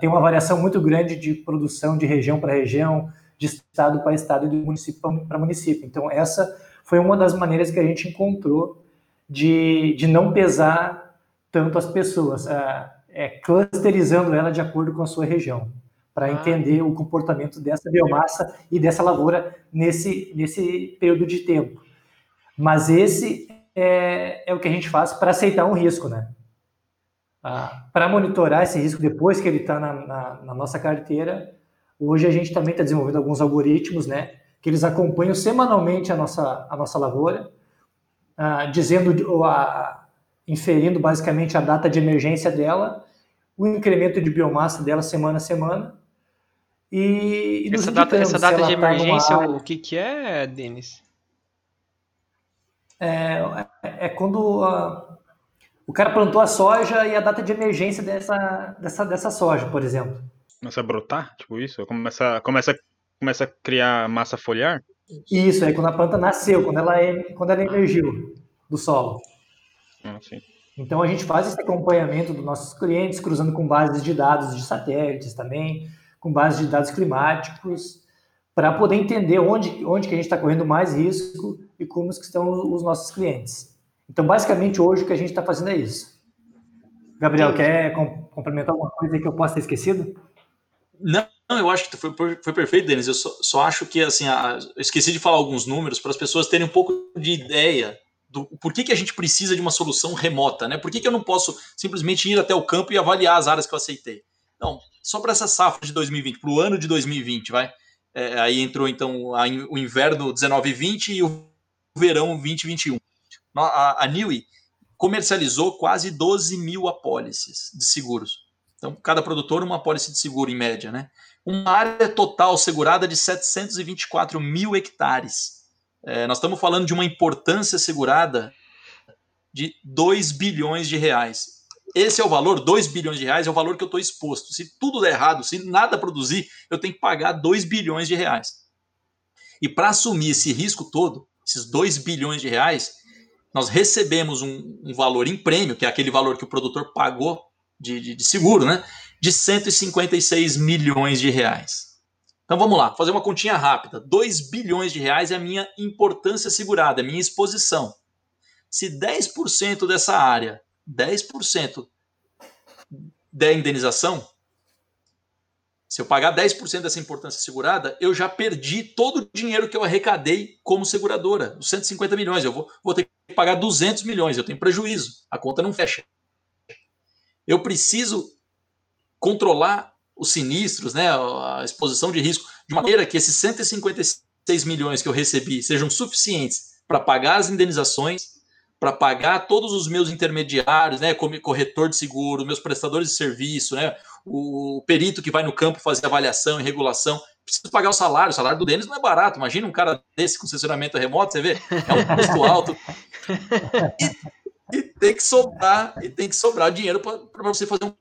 tem uma variação muito grande de produção de região para região, de estado para estado e de município para município. Então, essa foi uma das maneiras que a gente encontrou de, de não pesar tanto as pessoas, ah, é, clusterizando ela de acordo com a sua região para ah. entender o comportamento dessa biomassa e dessa lavoura nesse, nesse período de tempo. Mas esse é, é o que a gente faz para aceitar um risco, né? Ah, para monitorar esse risco depois que ele está na, na, na, nossa carteira, hoje a gente também está desenvolvendo alguns algoritmos, né? Que eles acompanham semanalmente a nossa, a nossa lavoura, ah, dizendo, a, inferindo basicamente a data de emergência dela, o incremento de biomassa dela semana a semana, e, e essa data, essa data de tá emergência, tá o que, que é, Denis? É, é quando a, o cara plantou a soja e a data de emergência dessa, dessa, dessa soja, por exemplo. Começa a brotar, tipo isso? Começa, começa, começa a criar massa foliar? Isso, é quando a planta nasceu, quando ela, quando ela emergiu do solo. Ah, então a gente faz esse acompanhamento dos nossos clientes, cruzando com bases de dados de satélites também, com base de dados climáticos, para poder entender onde, onde que a gente está correndo mais risco e como estão os nossos clientes. Então, basicamente, hoje o que a gente está fazendo é isso. Gabriel, quer complementar alguma coisa que eu possa ter esquecido? Não, eu acho que foi, foi perfeito, Denis. Eu só, só acho que, assim, a, eu esqueci de falar alguns números para as pessoas terem um pouco de ideia do por que, que a gente precisa de uma solução remota, né? Por que, que eu não posso simplesmente ir até o campo e avaliar as áreas que eu aceitei? Não, só para essa safra de 2020, para o ano de 2020, vai. É, aí entrou então a, o inverno 19 e 20 e o verão 2021. A, a Niue comercializou quase 12 mil apólices de seguros. Então, cada produtor uma apólice de seguro em média, né? Uma área total segurada de 724 mil hectares. É, nós estamos falando de uma importância segurada de 2 bilhões de reais. Esse é o valor, 2 bilhões de reais é o valor que eu estou exposto. Se tudo der errado, se nada produzir, eu tenho que pagar 2 bilhões de reais. E para assumir esse risco todo, esses 2 bilhões de reais, nós recebemos um, um, valor em prêmio, que é aquele valor que o produtor pagou de, de, de seguro, né? De 156 milhões de reais. Então vamos lá, fazer uma continha rápida. 2 bilhões de reais é a minha importância segurada, é a minha exposição. Se 10% dessa área 10% da indenização, se eu pagar 10% dessa importância segurada, eu já perdi todo o dinheiro que eu arrecadei como seguradora, os 150 milhões. Eu vou, vou ter pagar 200 milhões, eu tenho prejuízo, a conta não fecha. Eu preciso controlar os sinistros, né, a exposição de risco, de maneira que esses 156 milhões que eu recebi sejam suficientes para pagar as indenizações para pagar todos os meus intermediários, né, como corretor de seguro, meus prestadores de serviço, né, o perito que vai no campo fazer avaliação e regulação, preciso pagar o salário. O salário do Denis não é barato. Imagina um cara desse com censuramento remoto, você vê, é um custo alto. <laughs> E, e, tem que sobrar, e tem que sobrar dinheiro para você fazer um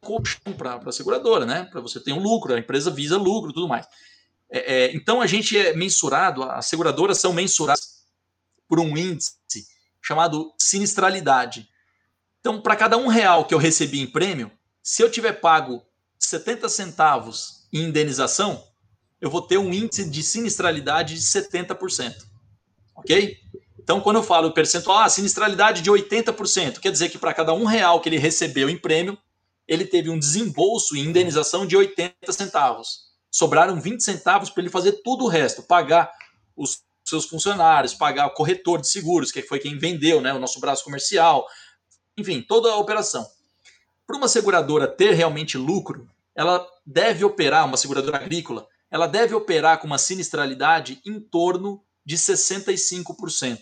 colchão para a seguradora, né? Para você ter um lucro, a empresa visa lucro e tudo mais. É, é, então a gente é mensurado, as seguradoras são mensuradas por um índice chamado sinistralidade. Então, para cada um real que eu recebi em prêmio, se eu tiver pago 70 centavos em indenização, eu vou ter um índice de sinistralidade de 70%. Ok? Então, quando eu falo percentual, ah, sinistralidade de 80%, quer dizer que para cada um real que ele recebeu em prêmio, ele teve um desembolso em indenização de 80 centavos. Sobraram 20 centavos para ele fazer tudo o resto, pagar os seus funcionários, pagar o corretor de seguros, que foi quem vendeu né, o nosso braço comercial, enfim, toda a operação. para uma seguradora ter realmente lucro, ela deve operar, uma seguradora agrícola, ela deve operar com uma sinistralidade em torno de 65%.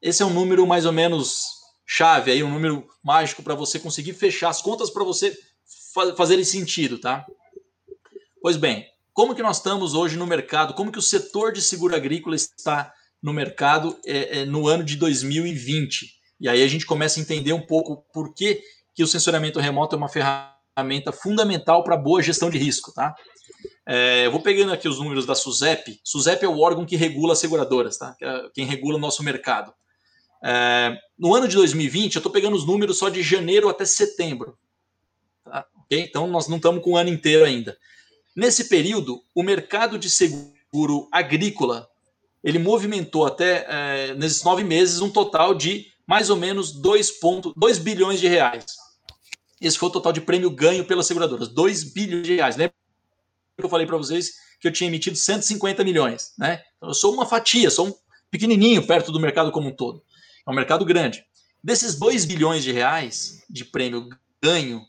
Esse é um número mais ou menos chave aí, um número mágico para você conseguir fechar as contas para você fa fazerem sentido, tá? Pois bem, como que nós estamos hoje no mercado? Como que o setor de seguro agrícola está no mercado é, é, no ano de 2020? E aí a gente começa a entender um pouco por que, que o sensoramento remoto é uma ferramenta fundamental para boa gestão de risco, tá? É, eu vou pegando aqui os números da SUSEP. SUSEP é o órgão que regula as seguradoras, tá? É quem regula o nosso mercado. É, no ano de 2020, eu estou pegando os números só de janeiro até setembro. Tá? Okay? Então, nós não estamos com o ano inteiro ainda. Nesse período, o mercado de seguro agrícola ele movimentou até é, nesses nove meses um total de mais ou menos 2,2 bilhões de reais. Esse foi o total de prêmio ganho pelas seguradoras, 2 bilhões de reais. Lembra que eu falei para vocês que eu tinha emitido 150 milhões, né? Então, eu sou uma fatia, sou um pequenininho perto do mercado como um todo. É um mercado grande. Desses 2 bilhões de reais de prêmio ganho,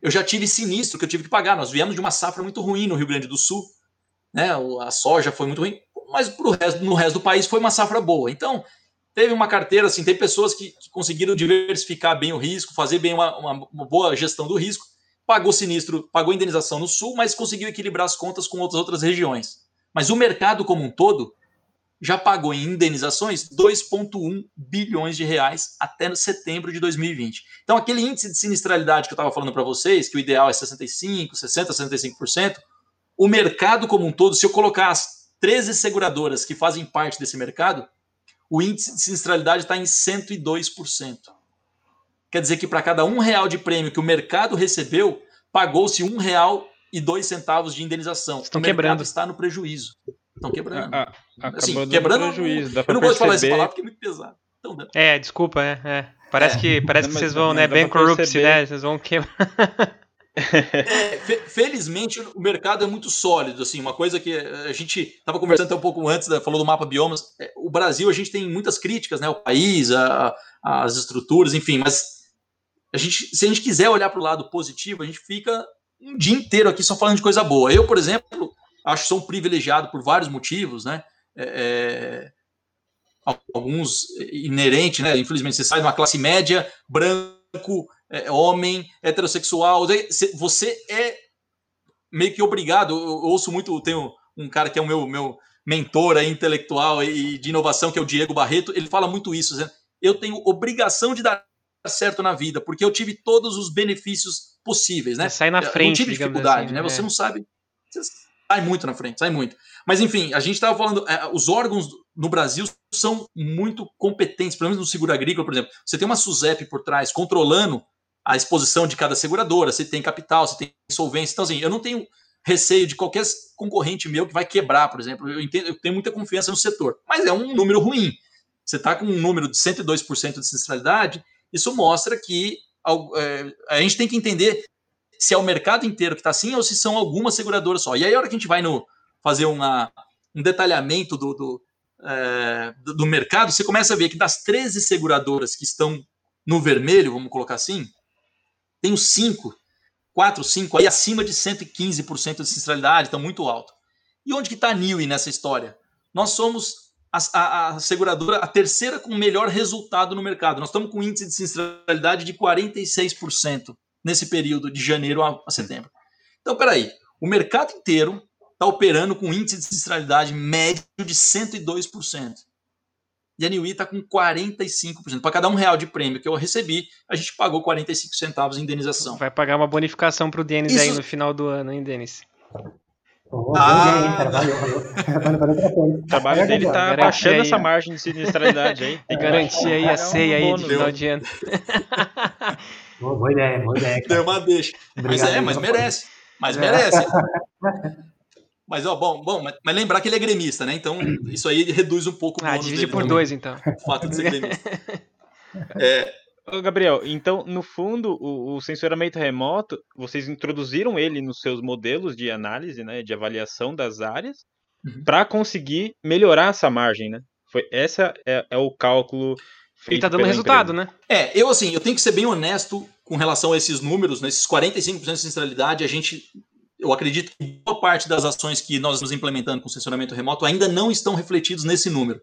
eu já tive sinistro que eu tive que pagar. Nós viemos de uma safra muito ruim no Rio Grande do Sul, né? A soja foi muito ruim, mas pro resto, no resto do país foi uma safra boa. Então, teve uma carteira, assim, tem pessoas que, que conseguiram diversificar bem o risco, fazer bem uma, uma, uma, boa gestão do risco, pagou sinistro, pagou indenização no sul, mas conseguiu equilibrar as contas com outras outras regiões. Mas o mercado como um todo já pagou em indenizações 2,1 bilhões de reais até setembro de 2020. Então, aquele índice de sinistralidade que eu estava falando para vocês, que o ideal é 65%, 60%, 65%, o mercado como um todo, se eu colocar as 13 seguradoras que fazem parte desse mercado, o índice de sinistralidade está em 102%. Quer dizer que para cada um real de prêmio que o mercado recebeu, pagou-se um real e dois centavos de indenização. Estão o quebrando. está no prejuízo. Estão quebrando. A, a, assim, quebrando prejuízo, eu não gosto de falar essa palavra porque é muito pesado. Então? É, desculpa, é. é. Parece É. que, parece Não, que vocês vão, né? dá Bankruptcy, perceber. né? Vocês vão quebrar. É, fe- felizmente o mercado é muito sólido, assim, uma coisa que a gente estava conversando até um pouco antes, né, falou do mapa biomas, é, o Brasil a gente tem muitas críticas, né, o país, a- a- as estruturas, enfim, mas a gente, se a gente quiser olhar para o lado positivo, a gente fica um dia inteiro aqui só falando de coisa boa. Eu, por exemplo, acho que sou um privilegiado por vários motivos, né, é, é, alguns inerentes, né, infelizmente você sai de uma classe média, branco, é, homem, heterossexual, você é meio que obrigado. Eu, ouço muito, tenho um cara que é o meu, meu mentor aí, intelectual e de inovação, que é o Diego Barreto, ele fala muito isso. dizendo, Eu tenho obrigação de dar certo na vida, porque eu tive todos os benefícios possíveis, né? Você sai na frente, não tive dificuldade, assim, né? né? Você não sabe. Você sai muito na frente, sai muito. Mas enfim, a gente estava falando, é, os órgãos no Brasil são muito competentes, pelo menos no seguro agrícola, por exemplo. Você tem uma SUSEP por trás controlando a exposição de cada seguradora, você tem capital, você tem solvência. Então, assim, eu não tenho receio de qualquer concorrente meu que vai quebrar, por exemplo. Eu, entendo, eu tenho muita confiança no setor, mas é um número ruim. Você está com um número de 102% de sinistralidade, isso mostra que é, a gente tem que entender se é o mercado inteiro que está assim ou se são algumas seguradoras só. E aí, a hora que a gente vai no, fazer uma, um detalhamento do, do, é, do- do mercado, você começa a ver que das 13 seguradoras que estão no vermelho, vamos colocar assim, tem os 5, 4, 5 aí acima de 115% de sinistralidade, estão muito alto. E onde que está a Niue nessa história? Nós somos a, a- a seguradora, a terceira com o melhor resultado no mercado. Nós estamos com um índice de sinistralidade de 46% nesse período de janeiro a, a setembro. Então, peraí, o mercado inteiro está operando com um índice de sinistralidade médio de 102%. E a Niui está com 45%. Para cada um real de prêmio que eu recebi, a gente pagou 45 centavos em indenização. Vai pagar uma bonificação pro Denis Isso- aí no final do ano, hein, Denis? Oh, Ah. cara. Valeu, valeu. <laughs> Valeu, valeu. O trabalho dele tá baixando aí, essa margem de sinistralidade aí. <laughs> Tem garantia aí a É ceia aí de final de ano. Boa, boa ideia, boa ideia. Deu Cara. uma deixa. Mas Obrigado é, aí mas pela merece. Mas É. merece. <laughs> Mas, ó, bom, bom, mas, mas lembrar que ele é gremista, né? Então, isso aí reduz um pouco o Ah, bônus divide por também, dois, então. o fato de ser gremista. É, Gabriel, então, no fundo, o, o sensoramento remoto, vocês introduziram ele nos seus modelos de análise, né, de avaliação das áreas, Uhum. para conseguir melhorar essa margem, né? Foi, essa é, é o cálculo E tá dando resultado, empresa. né? É, eu assim, eu tenho que ser bem honesto com relação a esses números, nesses né? 45% de sinceridade, a gente eu acredito que boa parte das ações que nós estamos implementando com sensoramento remoto ainda não estão refletidos nesse número.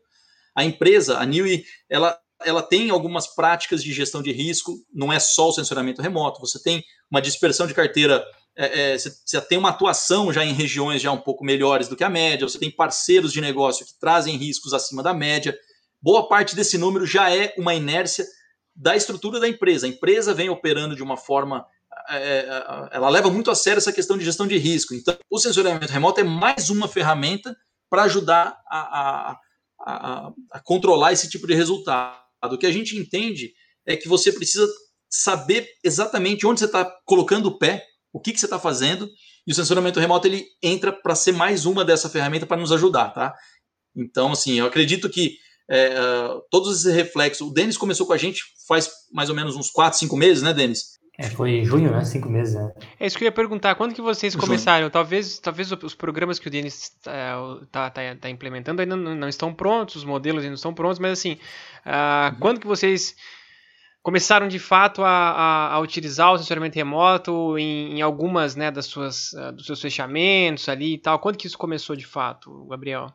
A empresa, a Niue, ela, ela tem algumas práticas de gestão de risco, não é só o sensoramento remoto, você tem uma dispersão de carteira, é, é, você, você tem uma atuação já em regiões já um pouco melhores do que a média, você tem parceiros de negócio que trazem riscos acima da média. Boa parte desse número já é uma inércia da estrutura da empresa. A empresa vem operando de uma forma é, é, ela leva muito a sério essa questão de gestão de risco. Então, o sensoramento remoto é mais uma ferramenta para ajudar a, a, a, a, controlar esse tipo de resultado. O que a gente entende é que você precisa saber exatamente onde você está colocando o pé, o que, que você está fazendo, e o sensoramento remoto ele entra para ser mais uma dessa ferramenta para nos ajudar, tá? Então, assim, eu acredito que é, todos esses reflexos. O Denis começou com a gente faz mais ou menos uns 4, 5 meses, né, Denis? É, foi em junho, né? Cinco meses, né? É isso que eu ia perguntar. Quando que vocês começaram? Talvez, talvez os programas que o Denis está tá, tá, tá implementando ainda não, estão prontos, os modelos ainda não estão prontos, mas assim, uh, quando que vocês começaram de fato a, a, a utilizar o sensoramento remoto em, em, algumas né, das suas, uh, dos seus fechamentos ali e tal? Quando que isso começou de fato, Gabriel?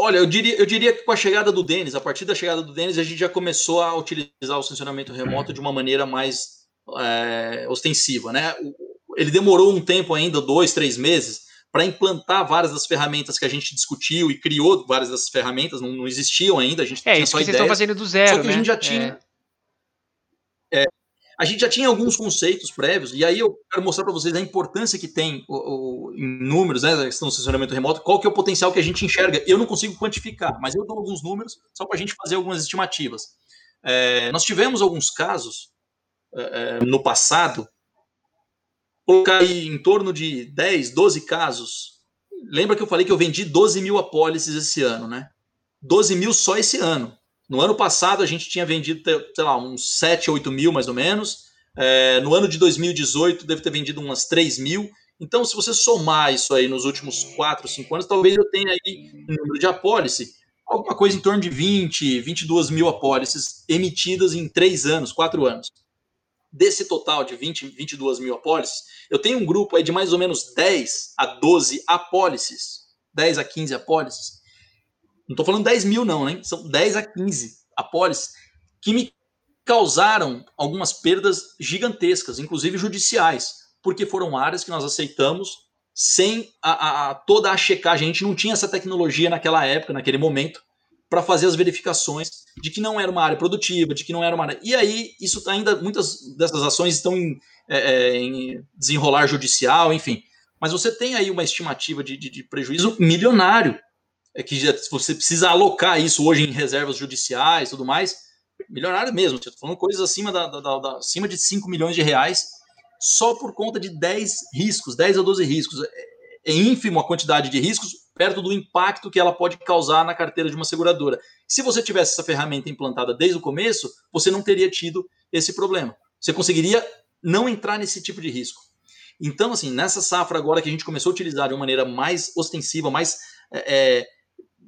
Olha, eu diria, eu diria que com a chegada do Denis, a partir da chegada do Denis, a gente já começou a utilizar o sensoramento remoto de uma maneira mais é, ostensiva, né? Ele demorou um tempo ainda, dois, três meses, para implantar várias das ferramentas que a gente discutiu e criou várias dessas ferramentas, não, não existiam ainda, a gente é, tinha isso só que ideias. vocês estão fazendo do zero, Só que né? a gente já tinha... É, a gente já tinha alguns conceitos prévios, e aí eu quero mostrar para vocês a importância que tem o, o, em números, né, questão do sensoramento remoto, qual que é o potencial que a gente enxerga. Eu não consigo quantificar, mas eu dou alguns números só para a gente fazer algumas estimativas. É, nós tivemos alguns casos é, é no passado, colocar aí em torno de 10, 12 casos. Lembra que eu falei que eu vendi 12 mil apólices esse ano, né? 12 mil só esse ano. No ano passado, a gente tinha vendido, sei lá, uns 7, 8 mil mais ou menos. É, no ano de 2018, deve ter vendido umas 3 mil. Então, se você somar isso aí nos últimos 4, 5 anos, talvez eu tenha aí um número de apólice, alguma coisa em torno de 20, 22 mil apólices emitidas em 3 anos, 4 anos. Desse total de 20, 22 mil apólices, eu tenho um grupo aí de mais ou menos 10 a 12 apólices, 10 a 15 apólices, não estou falando 10 mil, não, né? São 10 a 15 apólices que me causaram algumas perdas gigantescas, inclusive judiciais, porque foram áreas que nós aceitamos sem a, a, toda a checagem. A gente não tinha essa tecnologia naquela época, naquele momento, para fazer as verificações de que não era uma área produtiva, de que não era uma área. E aí, isso tá ainda, muitas dessas ações estão em, é, é, em desenrolar judicial, enfim. Mas você tem aí uma estimativa de, de, de prejuízo milionário é que já, você precisa alocar isso hoje em reservas judiciais e tudo mais, milionário mesmo. Estou falando coisas acima, da, da, da, acima de 5 milhões de reais só por conta de 10 riscos, 10 a 12 riscos. É, é ínfimo a quantidade de riscos perto do impacto que ela pode causar na carteira de uma seguradora. Se você tivesse essa ferramenta implantada desde o começo, você não teria tido esse problema. Você conseguiria não entrar nesse tipo de risco. Então, assim, nessa safra agora que a gente começou a utilizar de uma maneira mais ostensiva, mais é,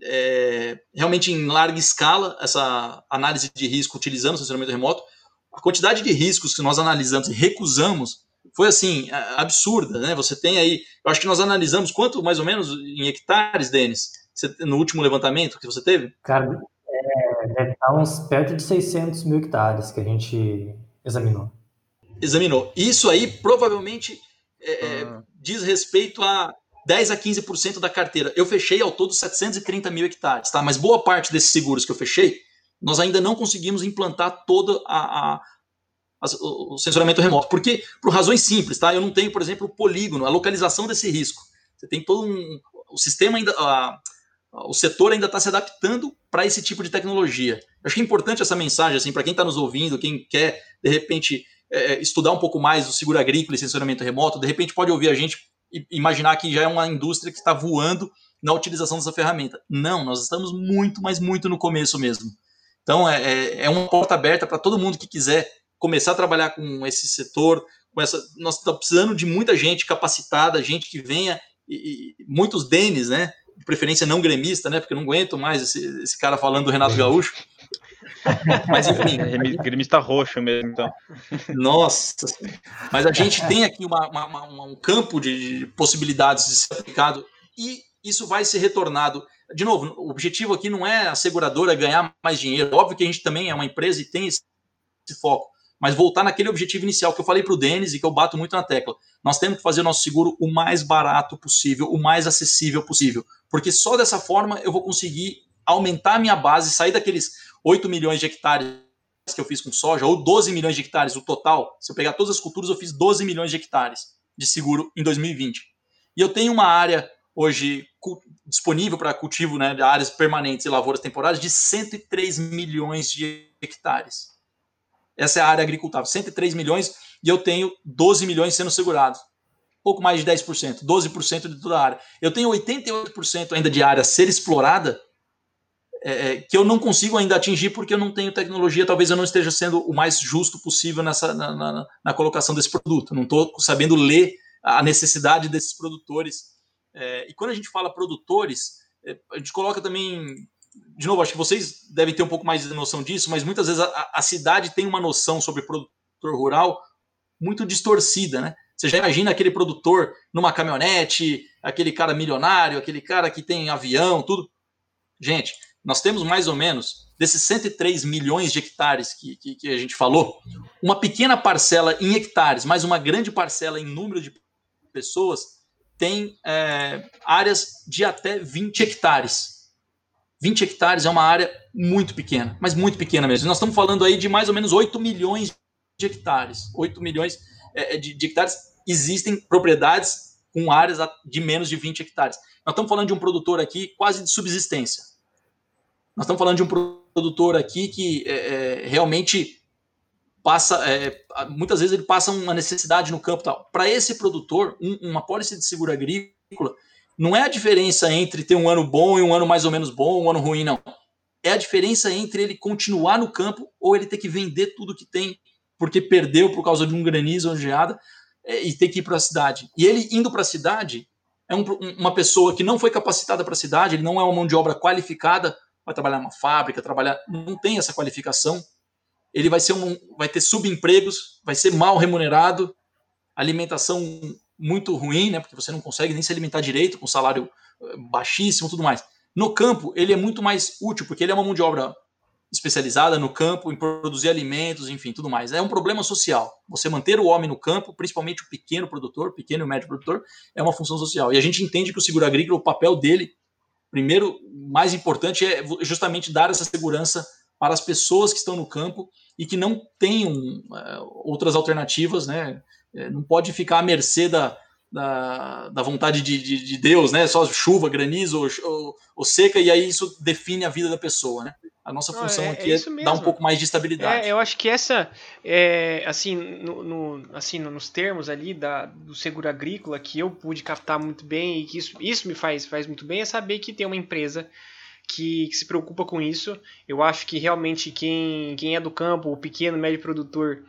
é é, realmente em larga escala essa análise de risco utilizando o sensoramento remoto. A quantidade de riscos que nós analisamos e recusamos foi assim absurda, né? Você tem aí, eu acho que nós analisamos quanto mais ou menos em hectares, Denis, no último levantamento que você teve? Cara, é, deve estar uns perto de 600 mil hectares que a gente examinou. Examinou. Isso aí provavelmente é, ah. diz respeito a 10 a 15% da carteira. Eu fechei ao todo 730 mil hectares, tá? Mas boa parte desses seguros que eu fechei, nós ainda não conseguimos implantar todo a, a, a, o sensoramento remoto. Porque, por razões simples, tá? Eu não tenho, por exemplo, o polígono, a localização desse risco. Você tem todo um. O sistema ainda. A, o setor ainda está se adaptando para esse tipo de tecnologia. Eu acho que é importante essa mensagem, assim, para quem está nos ouvindo, quem quer, de repente, é, estudar um pouco mais do seguro agrícola e sensoramento remoto, de repente pode ouvir a gente imaginar que já é uma indústria que está voando na utilização dessa ferramenta. Não, nós estamos muito, mas muito no começo mesmo. Então é, é, é uma porta aberta para todo mundo que quiser começar a trabalhar com esse setor. Com essa, nós estamos precisando de muita gente capacitada, gente que venha, e, e muitos Denis, né? De preferência não gremista, né? Porque eu não aguento mais esse, esse cara falando do Renato Gaúcho. Mas enfim. É, gremista roxo mesmo, então. Nossa. Mas a gente tem aqui uma, uma, uma, um campo de possibilidades de ser aplicado e isso vai ser retornado. De novo, o objetivo aqui não é a seguradora ganhar mais dinheiro. Óbvio que a gente também é uma empresa e tem esse, esse foco. Mas voltar naquele objetivo inicial que eu falei para o Denis e que eu bato muito na tecla. Nós temos que fazer o nosso seguro o mais barato possível, o mais acessível possível. Porque só dessa forma eu vou conseguir aumentar a minha base, sair daqueles 8 milhões de hectares que eu fiz com soja, ou 12 milhões de hectares, o total. Se eu pegar todas as culturas, eu fiz 12 milhões de hectares de seguro em 2020. E eu tenho uma área hoje disponível para cultivo né, de áreas permanentes e lavouras temporárias de 103 milhões de hectares. Essa é a área agricultável, 103 milhões, e eu tenho 12 milhões sendo segurados. Pouco mais de 10%, 12% de toda a área. Eu tenho 88% ainda de área a ser explorada, é, é, que eu não consigo ainda atingir porque eu não tenho tecnologia, talvez eu não esteja sendo o mais justo possível nessa, na, na, na colocação desse produto. Não estou sabendo ler a necessidade desses produtores é, e quando a gente fala produtores, é, a gente coloca também. De novo, acho que vocês devem ter um pouco mais de noção disso, mas muitas vezes a, a cidade tem uma noção sobre produtor rural muito distorcida, né? Você já imagina aquele produtor numa caminhonete, aquele cara milionário, aquele cara que tem avião, tudo. Gente, nós temos mais ou menos, desses 103 milhões de hectares que, que, que, a gente falou, uma pequena parcela em hectares, mas uma grande parcela em número de pessoas tem é, áreas de até 20 hectares. 20 hectares é uma área muito pequena, mas muito pequena mesmo. Nós estamos falando aí de mais ou menos 8 milhões de hectares. 8 milhões é, de, de hectares. Existem propriedades com áreas de menos de 20 hectares. Nós estamos falando de um produtor aqui quase de subsistência. Nós estamos falando de um produtor aqui que é, é realmente passa é, muitas vezes ele passa uma necessidade no campo tal. Para esse produtor, um, uma pólice de seguro agrícola não é a diferença entre ter um ano bom e um ano mais ou menos bom, um ano ruim, não. É a diferença entre ele continuar no campo ou ele ter que vender tudo que tem porque perdeu por causa de um granizo ou geada é, e ter que ir para a cidade. E ele indo para a cidade é um, uma pessoa que não foi capacitada para a cidade, ele não é uma mão de obra qualificada para trabalhar numa fábrica, trabalhar, não tem essa qualificação ele vai ser um, vai ter subempregos, vai ser mal remunerado, alimentação muito ruim, né? Porque você não consegue nem se alimentar direito com salário eh, baixíssimo, tudo mais. No campo, ele é muito mais útil porque ele é uma mão de obra especializada no campo em produzir alimentos, enfim, tudo mais. É um problema social. Você manter o homem no campo, principalmente o pequeno produtor, pequeno e médio produtor, é uma função social. E a gente entende que o seguro agrícola, o papel dele, primeiro, mais importante é justamente dar essa segurança para as pessoas que estão no campo e que não tenham uh, outras alternativas, né? É, não pode ficar à mercê da, da, da vontade de, de, de, Deus, né? Só chuva, granizo ou, ou, ou, seca, e aí isso define a vida da pessoa, né? A nossa função é, aqui é, é dar um pouco mais de estabilidade. É, eu acho que essa, é, assim, no, no, assim, nos termos ali da, do seguro agrícola, que eu pude captar muito bem e que isso, isso me faz, faz muito bem, é saber que tem uma empresa que, que, se preocupa com isso. Eu acho que realmente quem, quem é do campo, o pequeno, médio produtor,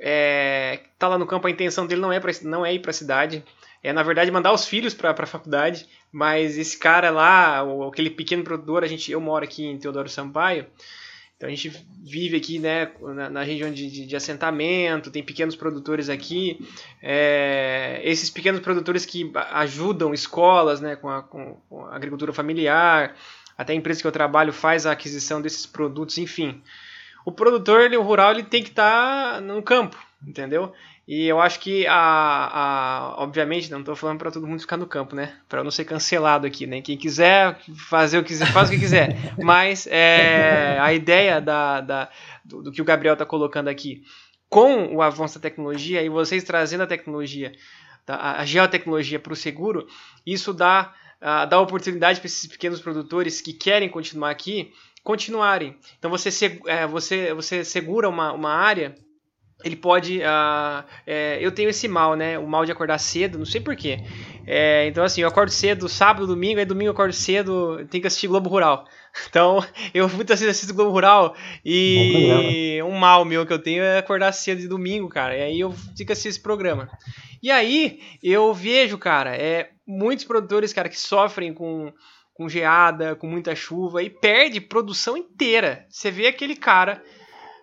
é, tá lá no campo, a intenção dele não é, pra, não é ir para a cidade. É, na verdade, mandar os filhos para a faculdade. Mas esse cara lá, aquele pequeno produtor, a gente, eu moro aqui em Teodoro Sampaio. Então a gente vive aqui né, na, na região de, de, de, assentamento, tem pequenos produtores aqui. É, esses pequenos produtores que ajudam escolas né, com, a, com a agricultura familiar, até a empresa que eu trabalho faz a aquisição desses produtos, enfim. O produtor ele, o rural ele tem que estar tá no campo, entendeu? E eu acho que a, a obviamente não estou falando para todo mundo ficar no campo, né? Para não ser cancelado aqui, né? Quem quiser fazer o que quiser, faz o que quiser. <laughs> Mas é, a ideia da, da do, do, que o Gabriel está colocando aqui, com o avanço da tecnologia e vocês trazendo a tecnologia, a geotecnologia para o seguro, isso dá uh, dá oportunidade para esses pequenos produtores que querem continuar aqui continuarem. Então você, é, você, você segura uma, uma área ele pode. Uh, é, eu tenho esse mal, né? O mal de acordar cedo, não sei porquê. É, então, assim, eu acordo cedo, sábado, domingo, aí domingo eu acordo cedo, tenho que assistir Globo Rural. <laughs> Então, eu muitas vezes assisto Globo Rural e um mal meu que eu tenho é acordar cedo de domingo, cara. E aí eu fico assistindo esse programa. E aí eu vejo, cara, é, muitos produtores, cara, que sofrem com, com geada, com muita chuva e perde produção inteira. Você vê aquele cara,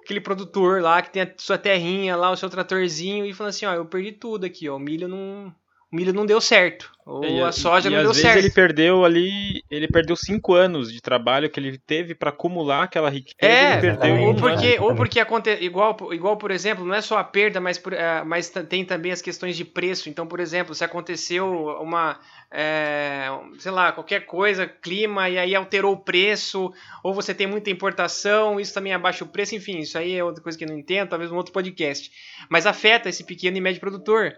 aquele produtor lá que tem a sua terrinha lá, o seu tratorzinho e fala assim, ó, eu perdi tudo aqui, ó, o milho não o milho não deu certo. Ou e, a soja e, não e deu às certo. Vezes ele perdeu ali, ele perdeu cinco anos de trabalho que ele teve para acumular aquela riqueza. É, perdeu ou porque, ou porque acontece igual, igual por exemplo, não é só a perda, mas, uh, mas tem também as questões de preço. Então, por exemplo, se aconteceu uma é, sei lá, qualquer coisa, clima, e aí alterou o preço, ou você tem muita importação, isso também abaixa o preço, enfim, isso aí é outra coisa que eu não entendo, talvez um outro podcast. Mas afeta esse pequeno e médio produtor.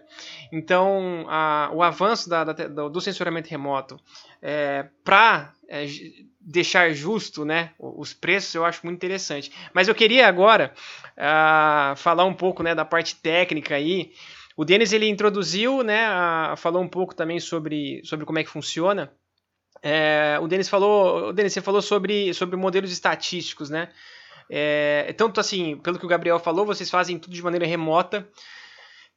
Então, a, o avanço da, da, do censuramento remoto é, para é, deixar justo né, os preços, eu acho muito interessante. Mas eu queria agora uh, falar um pouco né, da parte técnica aí. O Denis ele introduziu, né, a, falou um pouco também sobre, sobre como é que funciona. É, o Denis falou, o Denis, você falou sobre, sobre modelos estatísticos, né? É, tanto assim, pelo que o Gabriel falou, vocês fazem tudo de maneira remota.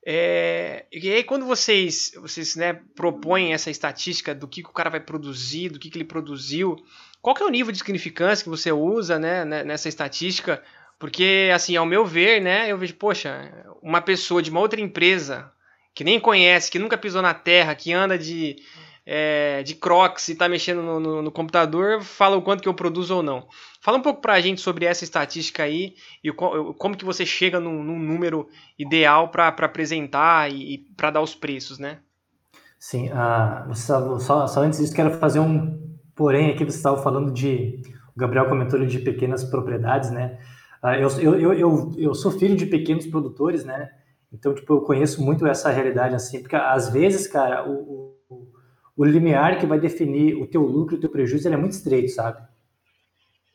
É, e aí quando vocês, vocês né, propõem essa estatística do que, que o cara vai produzir, do que, que ele produziu, qual que é o nível de significância que você usa né, né nessa estatística porque, assim, ao meu ver, né, eu vejo, poxa, uma pessoa de uma outra empresa que nem conhece, que nunca pisou na terra, que anda de, é, de crocs e está mexendo no, no, no, computador, fala o quanto que eu produzo ou não. Fala um pouco para a gente sobre essa estatística aí e como que você chega num, num número ideal para apresentar e, e para dar os preços, né? Sim, uh, só, só antes disso, quero fazer um porém aqui, você estava falando de, o Gabriel comentou de pequenas propriedades, né? Ah, eu, eu, eu, eu, sou filho de pequenos produtores, né? Então, tipo, eu conheço muito essa realidade, assim, porque às vezes, cara, o, o, o limiar que vai definir o teu lucro e o teu prejuízo, ele é muito estreito, sabe?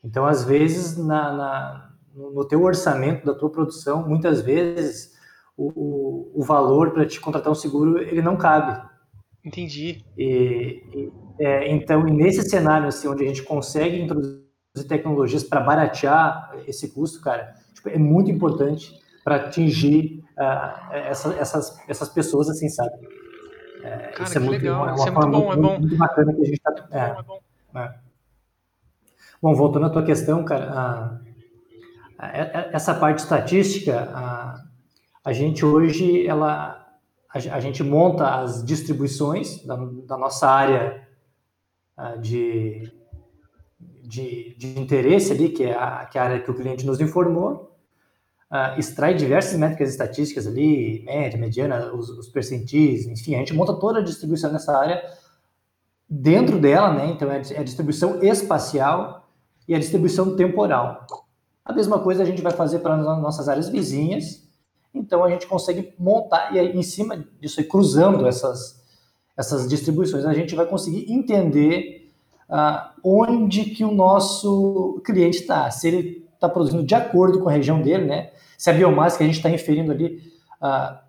Então, às vezes, na, na no teu orçamento da tua produção, muitas vezes, o, o, o valor para te contratar um seguro, ele não cabe. Entendi. E, e é, então, nesse cenário, assim, onde a gente consegue introduzir de tecnologias para baratear esse custo, cara, tipo, é muito importante para atingir uh, essa, essas, essas pessoas, assim, sabe? É, cara, isso é muito, legal. Uma, isso é muito bom, muito, é bom. Muito bacana que a gente está... É, é, bom, é. bom, voltando à tua questão, cara, essa parte estatística, a, a gente hoje, ela, a, a, gente monta as distribuições da, da nossa área de de, de interesse ali, que é, a, que é a área que o cliente nos informou, uh, extrai diversas métricas estatísticas ali, média, mediana, os, os percentis, enfim, a gente monta toda a distribuição nessa área dentro dela, né? Então é a é distribuição espacial e a distribuição temporal. A mesma coisa a gente vai fazer para as nossas áreas vizinhas. Então a gente consegue montar e aí, em cima disso, cruzando essas essas distribuições, a gente vai conseguir entender ah, onde que o nosso cliente está, se ele está produzindo de acordo com a região dele, né? Se a biomassa que a gente está inferindo ali está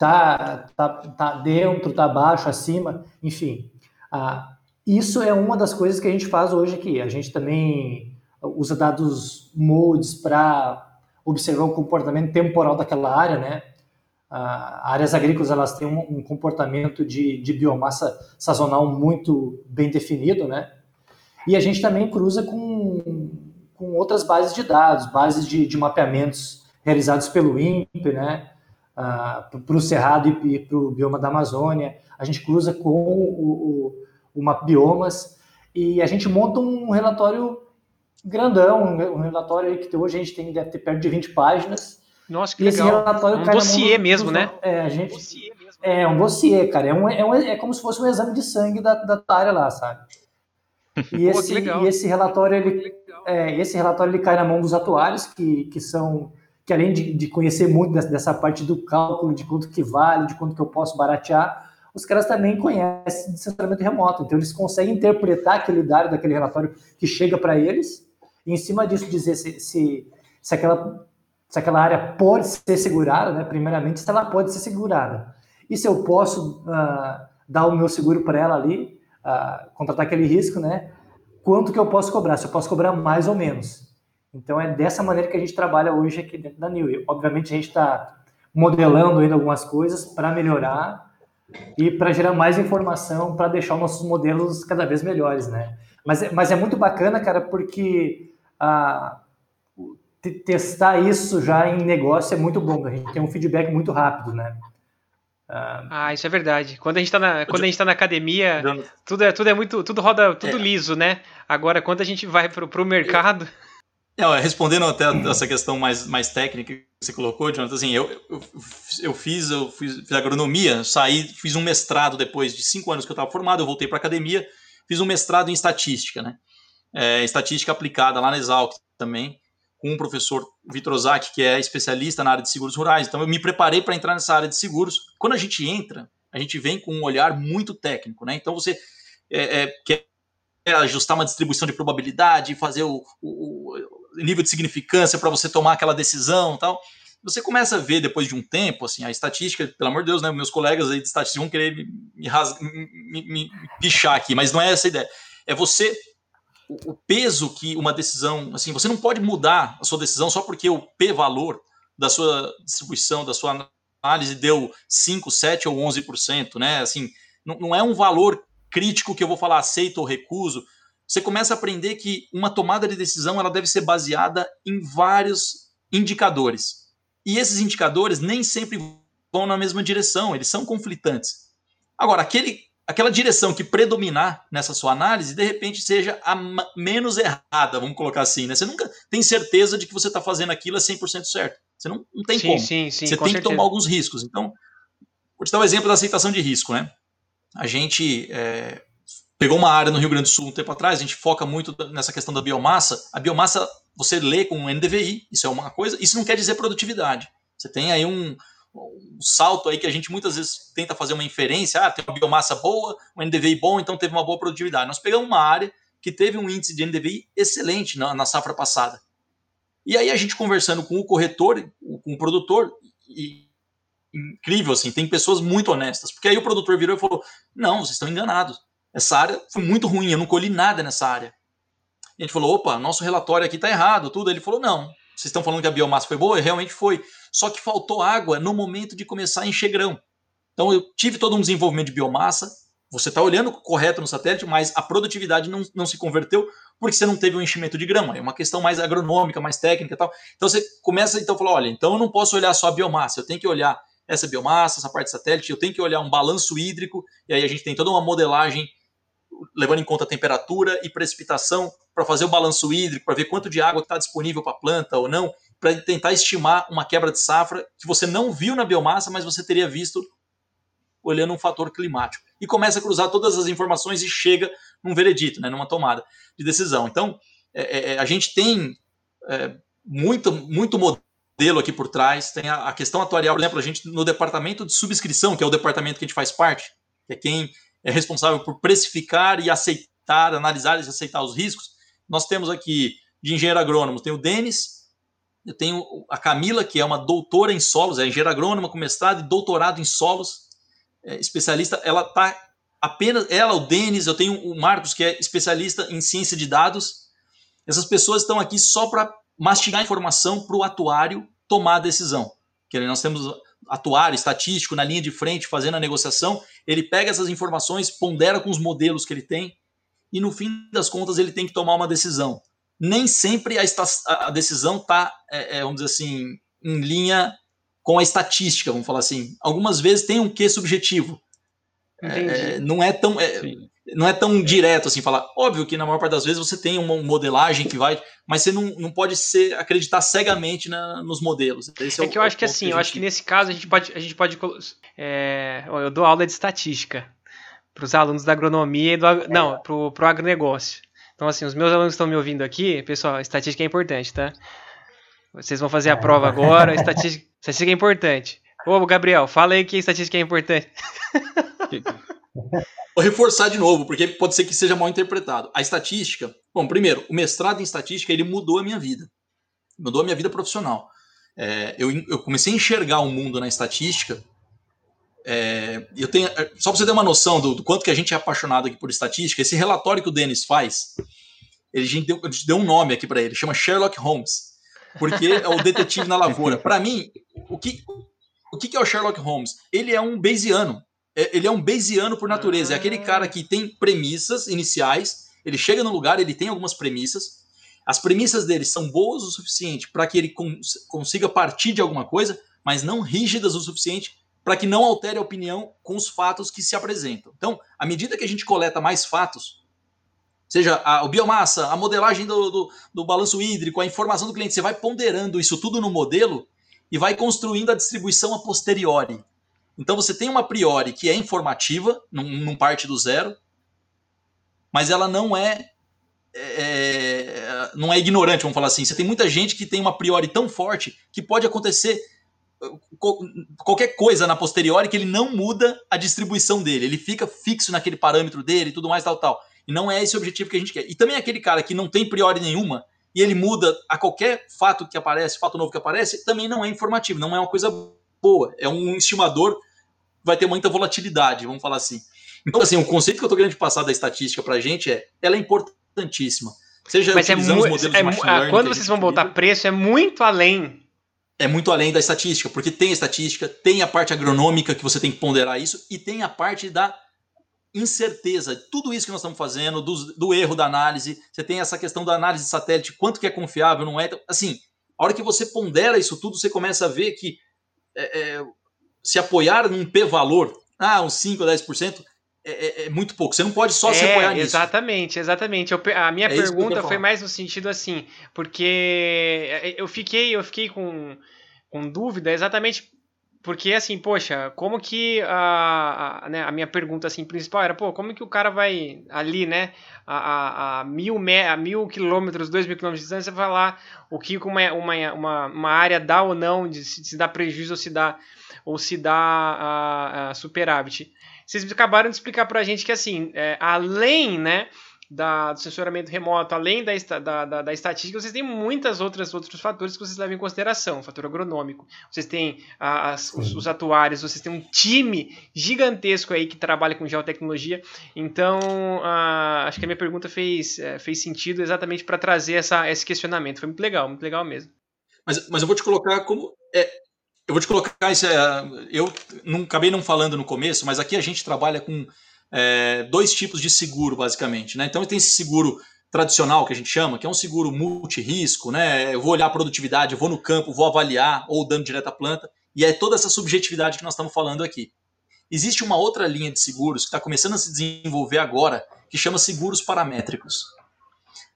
ah, tá, tá dentro, está abaixo, acima, enfim. Ah, isso é uma das coisas que a gente faz hoje aqui. A gente também usa dados modes para observar o comportamento temporal daquela área, né? Áreas agrícolas elas têm um, um comportamento de, de, biomassa sazonal muito bem definido, né? E a gente também cruza com, com outras bases de dados, bases de, de mapeamentos realizados pelo INPE, né? Ah, para o Cerrado e, para o bioma da Amazônia. A gente cruza com o, o, o Biomas e a gente monta um relatório grandão, um relatório que hoje a gente tem, deve ter perto de 20 páginas, nossa, que e legal. Esse relatório um dossiê mesmo, né? É, a gente, é um dossiê, cara. É, um, é, um, é como se fosse um exame de sangue da, da área lá, sabe? E, <laughs> Pô, esse, e esse relatório, ele, é, esse relatório ele cai na mão dos atuários, que, que são que além de, de conhecer muito dessa, dessa, parte do cálculo, de quanto que vale, de quanto que eu posso baratear, os caras também conhecem de censuramento remoto. Então, eles conseguem interpretar aquele dado daquele relatório que chega para eles, e em cima disso dizer se, se, se aquela se aquela área pode ser segurada, né? Primeiramente, se ela pode ser segurada. E se eu posso uh, dar o meu seguro para ela ali, uh, contratar aquele risco, né? Quanto que eu posso cobrar? Se eu posso cobrar mais ou menos. Então é dessa maneira que a gente trabalha hoje aqui dentro da New. Obviamente a gente está modelando ainda algumas coisas para melhorar, e para gerar mais informação para deixar os nossos modelos cada vez melhores, né? Mas, é, mas é muito bacana, cara, porque a, testar isso já em negócio é muito bom. A gente tem um feedback muito rápido, né? Uh, ah, isso é verdade. Quando a gente está na, quando a gente tá na academia, tudo é, tudo é muito, tudo roda tudo é. liso, né? Agora, quando a gente vai para o mercado, <laughs> é, respondendo até essa questão mais, mais técnica que você colocou, Jonathan, assim, eu, eu, eu fiz, eu fiz, fiz agronomia, saí, fiz um mestrado depois de cinco anos que eu estava formado, eu voltei para academia, fiz um mestrado em estatística, né? É, estatística aplicada lá na Exalc também com o professor Vitor Ozaki, que é especialista na área de seguros rurais. Então eu me preparei para entrar nessa área de seguros. Quando a gente entra, a gente vem com um olhar muito técnico, né? Então você é, é, quer ajustar uma distribuição de probabilidade, fazer o, o, o nível de significância para você tomar aquela decisão, tal. Você começa a ver depois de um tempo, assim, a estatística, pelo amor de Deus, né? Meus colegas aí de estatística vão querer me, me, me, me pichar aqui, mas não é essa a ideia. É você o, peso que uma decisão, assim, você não pode mudar a sua decisão só porque o P valor da sua distribuição, da sua análise deu 5, 7 ou 11%, né? Assim, não, não é um valor crítico que eu vou falar aceito ou recuso. Você começa a aprender que uma tomada de decisão ela deve ser baseada em vários indicadores. E esses indicadores nem sempre vão na mesma direção, eles são conflitantes. Agora, aquele aquela direção que predominar nessa sua análise, de repente seja a menos errada, vamos colocar assim, né? Você nunca tem certeza de que você está fazendo aquilo é 100% certo. Você não, não tem sim, como. Sim, sim, você tem certeza. que tomar alguns riscos. Então, vou te dar o um exemplo da aceitação de risco, né? A gente é, pegou uma área no Rio Grande do Sul um tempo atrás, a gente foca muito nessa questão da biomassa. A biomassa, você lê com um NDVI, isso é uma coisa, isso não quer dizer produtividade. Você tem aí um, um salto aí que a gente muitas vezes tenta fazer uma inferência, ah, tem uma biomassa boa, um NDVI bom, então teve uma boa produtividade. Nós pegamos uma área que teve um índice de NDVI excelente na, na safra passada. E aí a gente conversando com o corretor, com o produtor, e incrível assim, tem pessoas muito honestas, porque aí o produtor virou e falou: "Não, vocês estão enganados. Essa área foi muito ruim, eu não colhi nada nessa área". E a gente falou: "Opa, nosso relatório aqui está errado, tudo". Ele falou: "Não, vocês estão falando que a biomassa foi boa? Realmente foi. Só que faltou água no momento de começar a encher grão. Então eu tive todo um desenvolvimento de biomassa. Você está olhando correto no satélite, mas a produtividade não, não se converteu porque você não teve um enchimento de grão. É uma questão mais agronômica, mais técnica e tal. Então você começa então a falar: olha, então eu não posso olhar só a biomassa, eu tenho que olhar essa biomassa, essa parte de satélite, eu tenho que olhar um balanço hídrico, e aí a gente tem toda uma modelagem levando em conta a temperatura e precipitação para fazer o balanço hídrico, para ver quanto de água está disponível para a planta ou não, para tentar estimar uma quebra de safra que você não viu na biomassa, mas você teria visto olhando um fator climático. E começa a cruzar todas as informações e chega num veredito, né, numa tomada de decisão. Então, é, é, a gente tem é, muito, muito modelo aqui por trás, tem a, a, questão atuarial, por exemplo, a gente no departamento de subscrição, que é o departamento que a gente faz parte, que é quem é responsável por precificar e aceitar, analisar e aceitar os riscos, nós temos aqui de engenheiro agrônomo, tem o Denis, eu tenho a Camila, que é uma doutora em solos, é engenheira agrônoma com mestrado e doutorado em solos, é especialista, ela está apenas, ela, o Denis, eu tenho o Marcos, que é especialista em ciência de dados, essas pessoas estão aqui só para mastigar informação para o atuário tomar a decisão. Que nós temos atuário estatístico na linha de frente fazendo a negociação, ele pega essas informações, pondera com os modelos que ele tem e no fim das contas ele tem que tomar uma decisão. Nem sempre a, a decisão está, é, é, vamos dizer assim, em linha com a estatística, vamos falar assim. Algumas vezes tem um quê subjetivo. É, não é tão é, não é tão direto assim falar. Óbvio que na maior parte das vezes você tem uma modelagem que vai, mas você não, não pode ser acreditar cegamente na, nos modelos. Esse é, é que eu acho que assim, que eu acho que nesse caso a gente pode a gente pode é, eu dou aula de estatística para os alunos da agronomia e do não para o agronegócio. Então assim, os meus alunos estão me ouvindo aqui, pessoal, estatística é importante, tá? Vocês vão fazer a prova agora, estatística, estatística é importante. Ô, Gabriel, fala aí que estatística é importante. Vou reforçar de novo, porque pode ser que seja mal interpretado. A estatística, bom, primeiro, o mestrado em estatística ele mudou a minha vida, mudou a minha vida profissional. É, eu, eu, comecei a enxergar o mundo na estatística. É, eu tenho, é, só para você ter uma noção do, do, quanto que a gente é apaixonado aqui por estatística, esse relatório que o Denis faz, ele, a, gente deu, a gente deu um nome aqui para ele, chama Sherlock Holmes, porque é o detetive na lavoura. Para mim, o que, o que é o Sherlock Holmes? Ele é um Bayesiano é, ele é um Bayesiano por natureza. É aquele cara que tem premissas iniciais, ele chega no lugar, ele tem algumas premissas. As premissas dele são boas o suficiente para que ele cons consiga partir de alguma coisa, mas não rígidas o suficiente para que não altere a opinião com os fatos que se apresentam. Então, à medida que a gente coleta mais fatos, seja a, biomassa, a modelagem do, do, do balanço hídrico, a informação do cliente, você vai ponderando isso tudo no modelo e vai construindo a distribuição a posteriori. Então você tem uma a priori que é informativa, não, parte do zero, mas ela não é, é, não é ignorante, vamos falar assim. Você tem muita gente que tem uma a priori tão forte que pode acontecer qualquer coisa na posteriori que ele não muda a distribuição dele, ele fica fixo naquele parâmetro dele e tudo mais tal tal. E não é esse o objetivo que a gente quer. E também aquele cara que não tem priori nenhuma e ele muda a qualquer fato que aparece, fato novo que aparece, também não é informativo, não é uma coisa boa. É um estimador vai ter muita volatilidade, vamos falar assim. Então, assim, o conceito que eu estou querendo passar da estatística para a gente é, ela é importantíssima. Seja Mas é utilizando é os modelos é, de machine learning. Quando vocês vão botar preço, é muito além é muito além da estatística, porque tem estatística, tem a parte agronômica que você tem que ponderar isso e tem a parte da incerteza. Tudo isso que nós estamos fazendo, do, do erro da análise, você tem essa questão da análise de satélite, quanto que é confiável, não é. Então, assim, a hora que você pondera isso tudo, você começa a ver que é, é, se apoiar num P-valor, ah, uns 5 ou 10%, é, é, é, muito pouco. Você não pode só é, se apoiar nisso. Exatamente, exatamente. Eu, a minha é pergunta foi mais no sentido assim, porque é, eu fiquei, eu fiquei com, com dúvida exatamente porque assim, poxa, como que a, a, né, a minha pergunta assim principal era, pô, como que o cara vai ali, né, a, a, a mil, me, a mil quilômetros, dois mil quilômetros de distância, vai lá o que uma, uma, uma, uma área dá ou não, de, se, se dá prejuízo ou se dá, ou se dá a, a superávit vocês acabaram de explicar para a gente que, assim, é, além, né, da, do sensoramento remoto, além da, da, da, da, estatística, vocês têm muitas outras outros fatores que vocês levam em consideração, o fator agronômico, vocês têm as, os, os, atuários, vocês têm um time gigantesco aí que trabalha com geotecnologia, então acho que a minha pergunta fez, é, fez sentido exatamente para trazer essa, esse questionamento, foi muito legal, muito legal mesmo. Mas, mas eu vou te colocar como é, eu vou te colocar isso. É, eu não acabei não falando no começo, mas aqui a gente trabalha com é, dois tipos de seguro, basicamente. Né? Então tem esse seguro tradicional que a gente chama, que é um seguro multirisco, né? Eu vou olhar a produtividade, eu vou no campo, vou avaliar, ou dando direto à planta, e é toda essa subjetividade que nós estamos falando aqui. Existe uma outra linha de seguros que está começando a se desenvolver agora, que chama seguros paramétricos.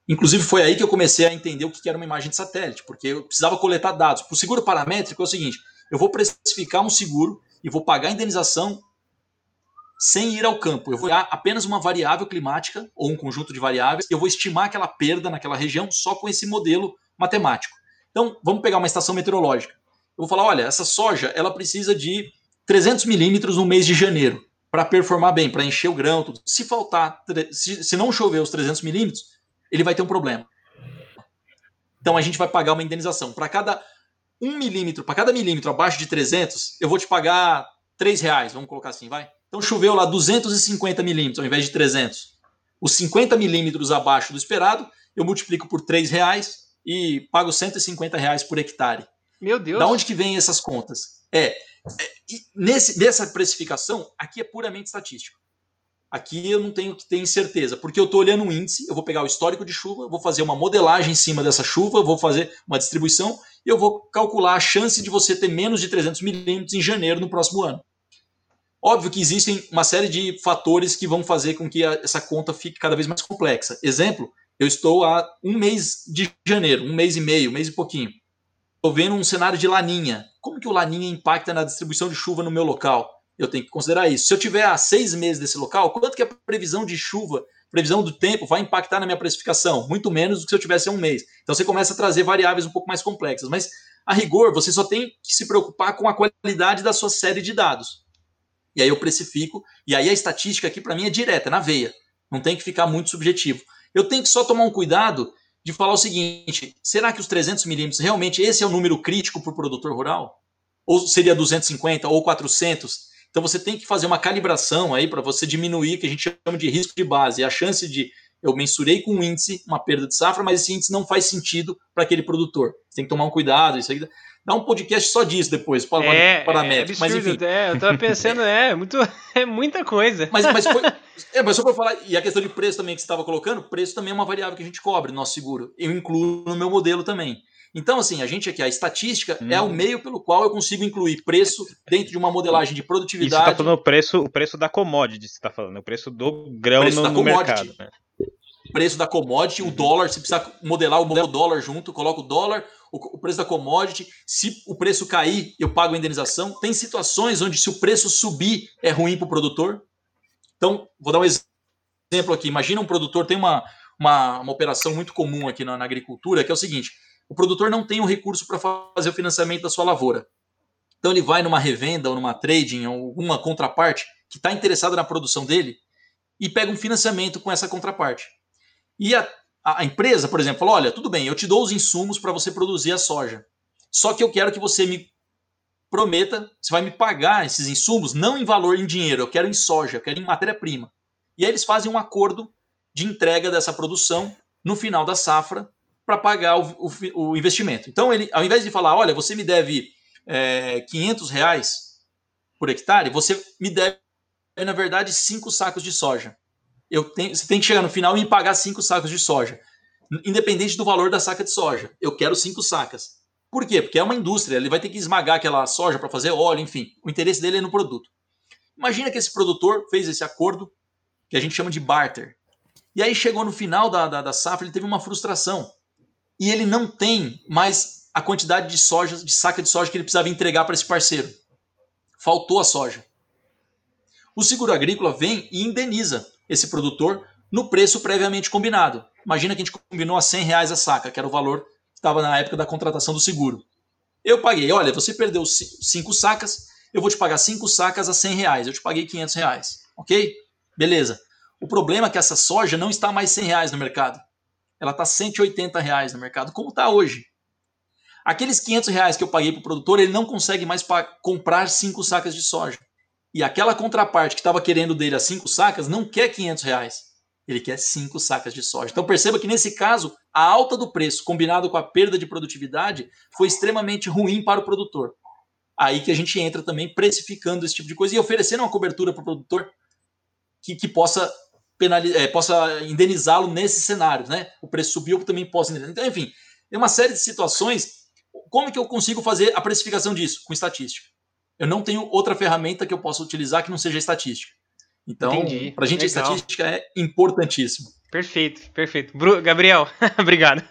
Inclusive foi aí que eu comecei a entender o que era uma imagem de satélite, porque eu precisava coletar dados. O seguro paramétrico é o seguinte: eu vou precificar um seguro e vou pagar a indenização sem ir ao campo. Eu vou olhar apenas uma variável climática ou um conjunto de variáveis e eu vou estimar aquela perda naquela região só com esse modelo matemático. Então, vamos pegar uma estação meteorológica. Eu vou falar, olha, essa soja ela precisa de 300 milímetros no mês de janeiro para performar bem, para encher o grão, tudo. Se faltar, se, se não chover os 300 milímetros, ele vai ter um problema. Então a gente vai pagar uma indenização. Para cada um milímetro, para cada milímetro abaixo de 300, eu vou te pagar 3 reais, vamos colocar assim, vai? Então choveu lá 250 milímetros ao invés de 300. Os 50 milímetros abaixo do esperado, eu multiplico por 3 reais e pago 150 reais por hectare. Meu Deus! Da onde que vem essas contas? É, é nesse, nessa precificação, aqui é puramente estatístico. Aqui eu não tenho que ter certeza, porque eu estou olhando um índice, eu vou pegar o histórico de chuva, vou fazer uma modelagem em cima dessa chuva, vou fazer uma distribuição eu vou calcular a chance de você ter menos de 300 milímetros em janeiro no próximo ano. Óbvio que existem uma série de fatores que vão fazer com que a, essa conta fique cada vez mais complexa. Exemplo, eu estou há um mês de janeiro, um mês e meio, um mês e pouquinho. Estou vendo um cenário de laninha. Como que o laninha impacta na distribuição de chuva no meu local? Eu tenho que considerar isso. Se eu tiver há seis meses desse local, quanto que a previsão de chuva previsão do tempo vai impactar na minha precificação, muito menos do que se eu tivesse um mês. Então você começa a trazer variáveis um pouco mais complexas, mas a rigor você só tem que se preocupar com a qualidade da sua série de dados. E aí eu precifico, e aí a estatística aqui para mim é direta, na veia. Não tem que ficar muito subjetivo. Eu tenho que só tomar um cuidado de falar o seguinte: será que os 300 milímetros realmente esse é o número crítico para o produtor rural? Ou seria 250 ou 400? Então você tem que fazer uma calibração aí para você diminuir o que a gente chama de risco de base. A chance de eu mensurei com um índice uma perda de safra, mas esse índice não faz sentido para aquele produtor. Você tem que tomar um cuidado. Isso aí Dá um podcast só disso depois, para é, para é absurdo, mas enfim. É, eu tava pensando, é, muito, <laughs> é muita coisa. Mas, mas, foi, <laughs> é, mas só para falar, e a questão de preço também que você estava colocando, preço também é uma variável que a gente cobre no nosso seguro. Eu incluo no meu modelo também. Então, assim, a gente aqui, a estatística hum. é o meio pelo qual eu consigo incluir preço dentro de uma modelagem de produtividade. Isso está falando o preço, o preço da commodity, você está falando, o preço do grão preço no, no mercado. Né? Preço da commodity, uhum. o dólar, se precisar modelar o modelo dólar junto, coloca o dólar, o, o preço da commodity. Se o preço cair, eu pago a indenização. Tem situações onde, se o preço subir, é ruim para o produtor. Então, vou dar um exemplo aqui. Imagina um produtor, tem uma, uma, uma operação muito comum aqui na, na agricultura, que é o seguinte: o produtor não tem o um recurso para fazer o financiamento da sua lavoura. Então ele vai numa revenda ou numa trading ou alguma contraparte que está interessada na produção dele e pega um financiamento com essa contraparte. E a, a empresa, por exemplo, falou: olha, tudo bem, eu te dou os insumos para você produzir a soja. Só que eu quero que você me prometa, você vai me pagar esses insumos não em valor em dinheiro, eu quero em soja, eu quero em matéria-prima. E aí eles fazem um acordo de entrega dessa produção no final da safra para pagar o, o, o, investimento. Então, ele, ao invés de falar, olha, você me deve é, 500 reais por hectare, você me deve, na verdade, cinco sacos de soja. Eu tenho, você tem que chegar no final e me pagar cinco sacos de soja, independente do valor da saca de soja. Eu quero cinco sacas. Por quê? Porque é uma indústria, ele vai ter que esmagar aquela soja para fazer óleo, enfim. O interesse dele é no produto. Imagina que esse produtor fez esse acordo, que a gente chama de barter. E aí chegou no final da, da, da safra, ele teve uma frustração e ele não tem mais a quantidade de soja, de saca de soja que ele precisava entregar para esse parceiro. Faltou a soja. O seguro agrícola vem e indeniza esse produtor no preço previamente combinado. Imagina que a gente combinou a 100 reais a saca, que era o valor que estava na época da contratação do seguro. Eu paguei, olha, você perdeu cinco sacas, eu vou te pagar cinco sacas a 100 reais, eu te paguei 500 reais, ok? Beleza. O problema é que essa soja não está mais 100 reais no mercado ela está 180 reais no mercado, como está hoje. Aqueles 500 reais que eu paguei para o produtor, ele não consegue mais comprar cinco sacas de soja. E aquela contraparte que estava querendo dele as cinco sacas não quer 500 reais. Ele quer cinco sacas de soja. Então perceba que nesse caso, a alta do preço combinado com a perda de produtividade foi extremamente ruim para o produtor. Aí que a gente entra também precificando esse tipo de coisa e oferecendo uma cobertura para o produtor que, que possa é, possa indenizá-lo nesse cenário, né? O preço subiu, também posso indenizar. Então, enfim, tem uma série de situações. Como que eu consigo fazer a precificação disso? Com estatística. Eu não tenho outra ferramenta que eu possa utilizar que não seja estatística. Então, para a gente, Legal. a estatística é importantíssimo. Perfeito, perfeito. Bru Gabriel, <laughs> obrigado.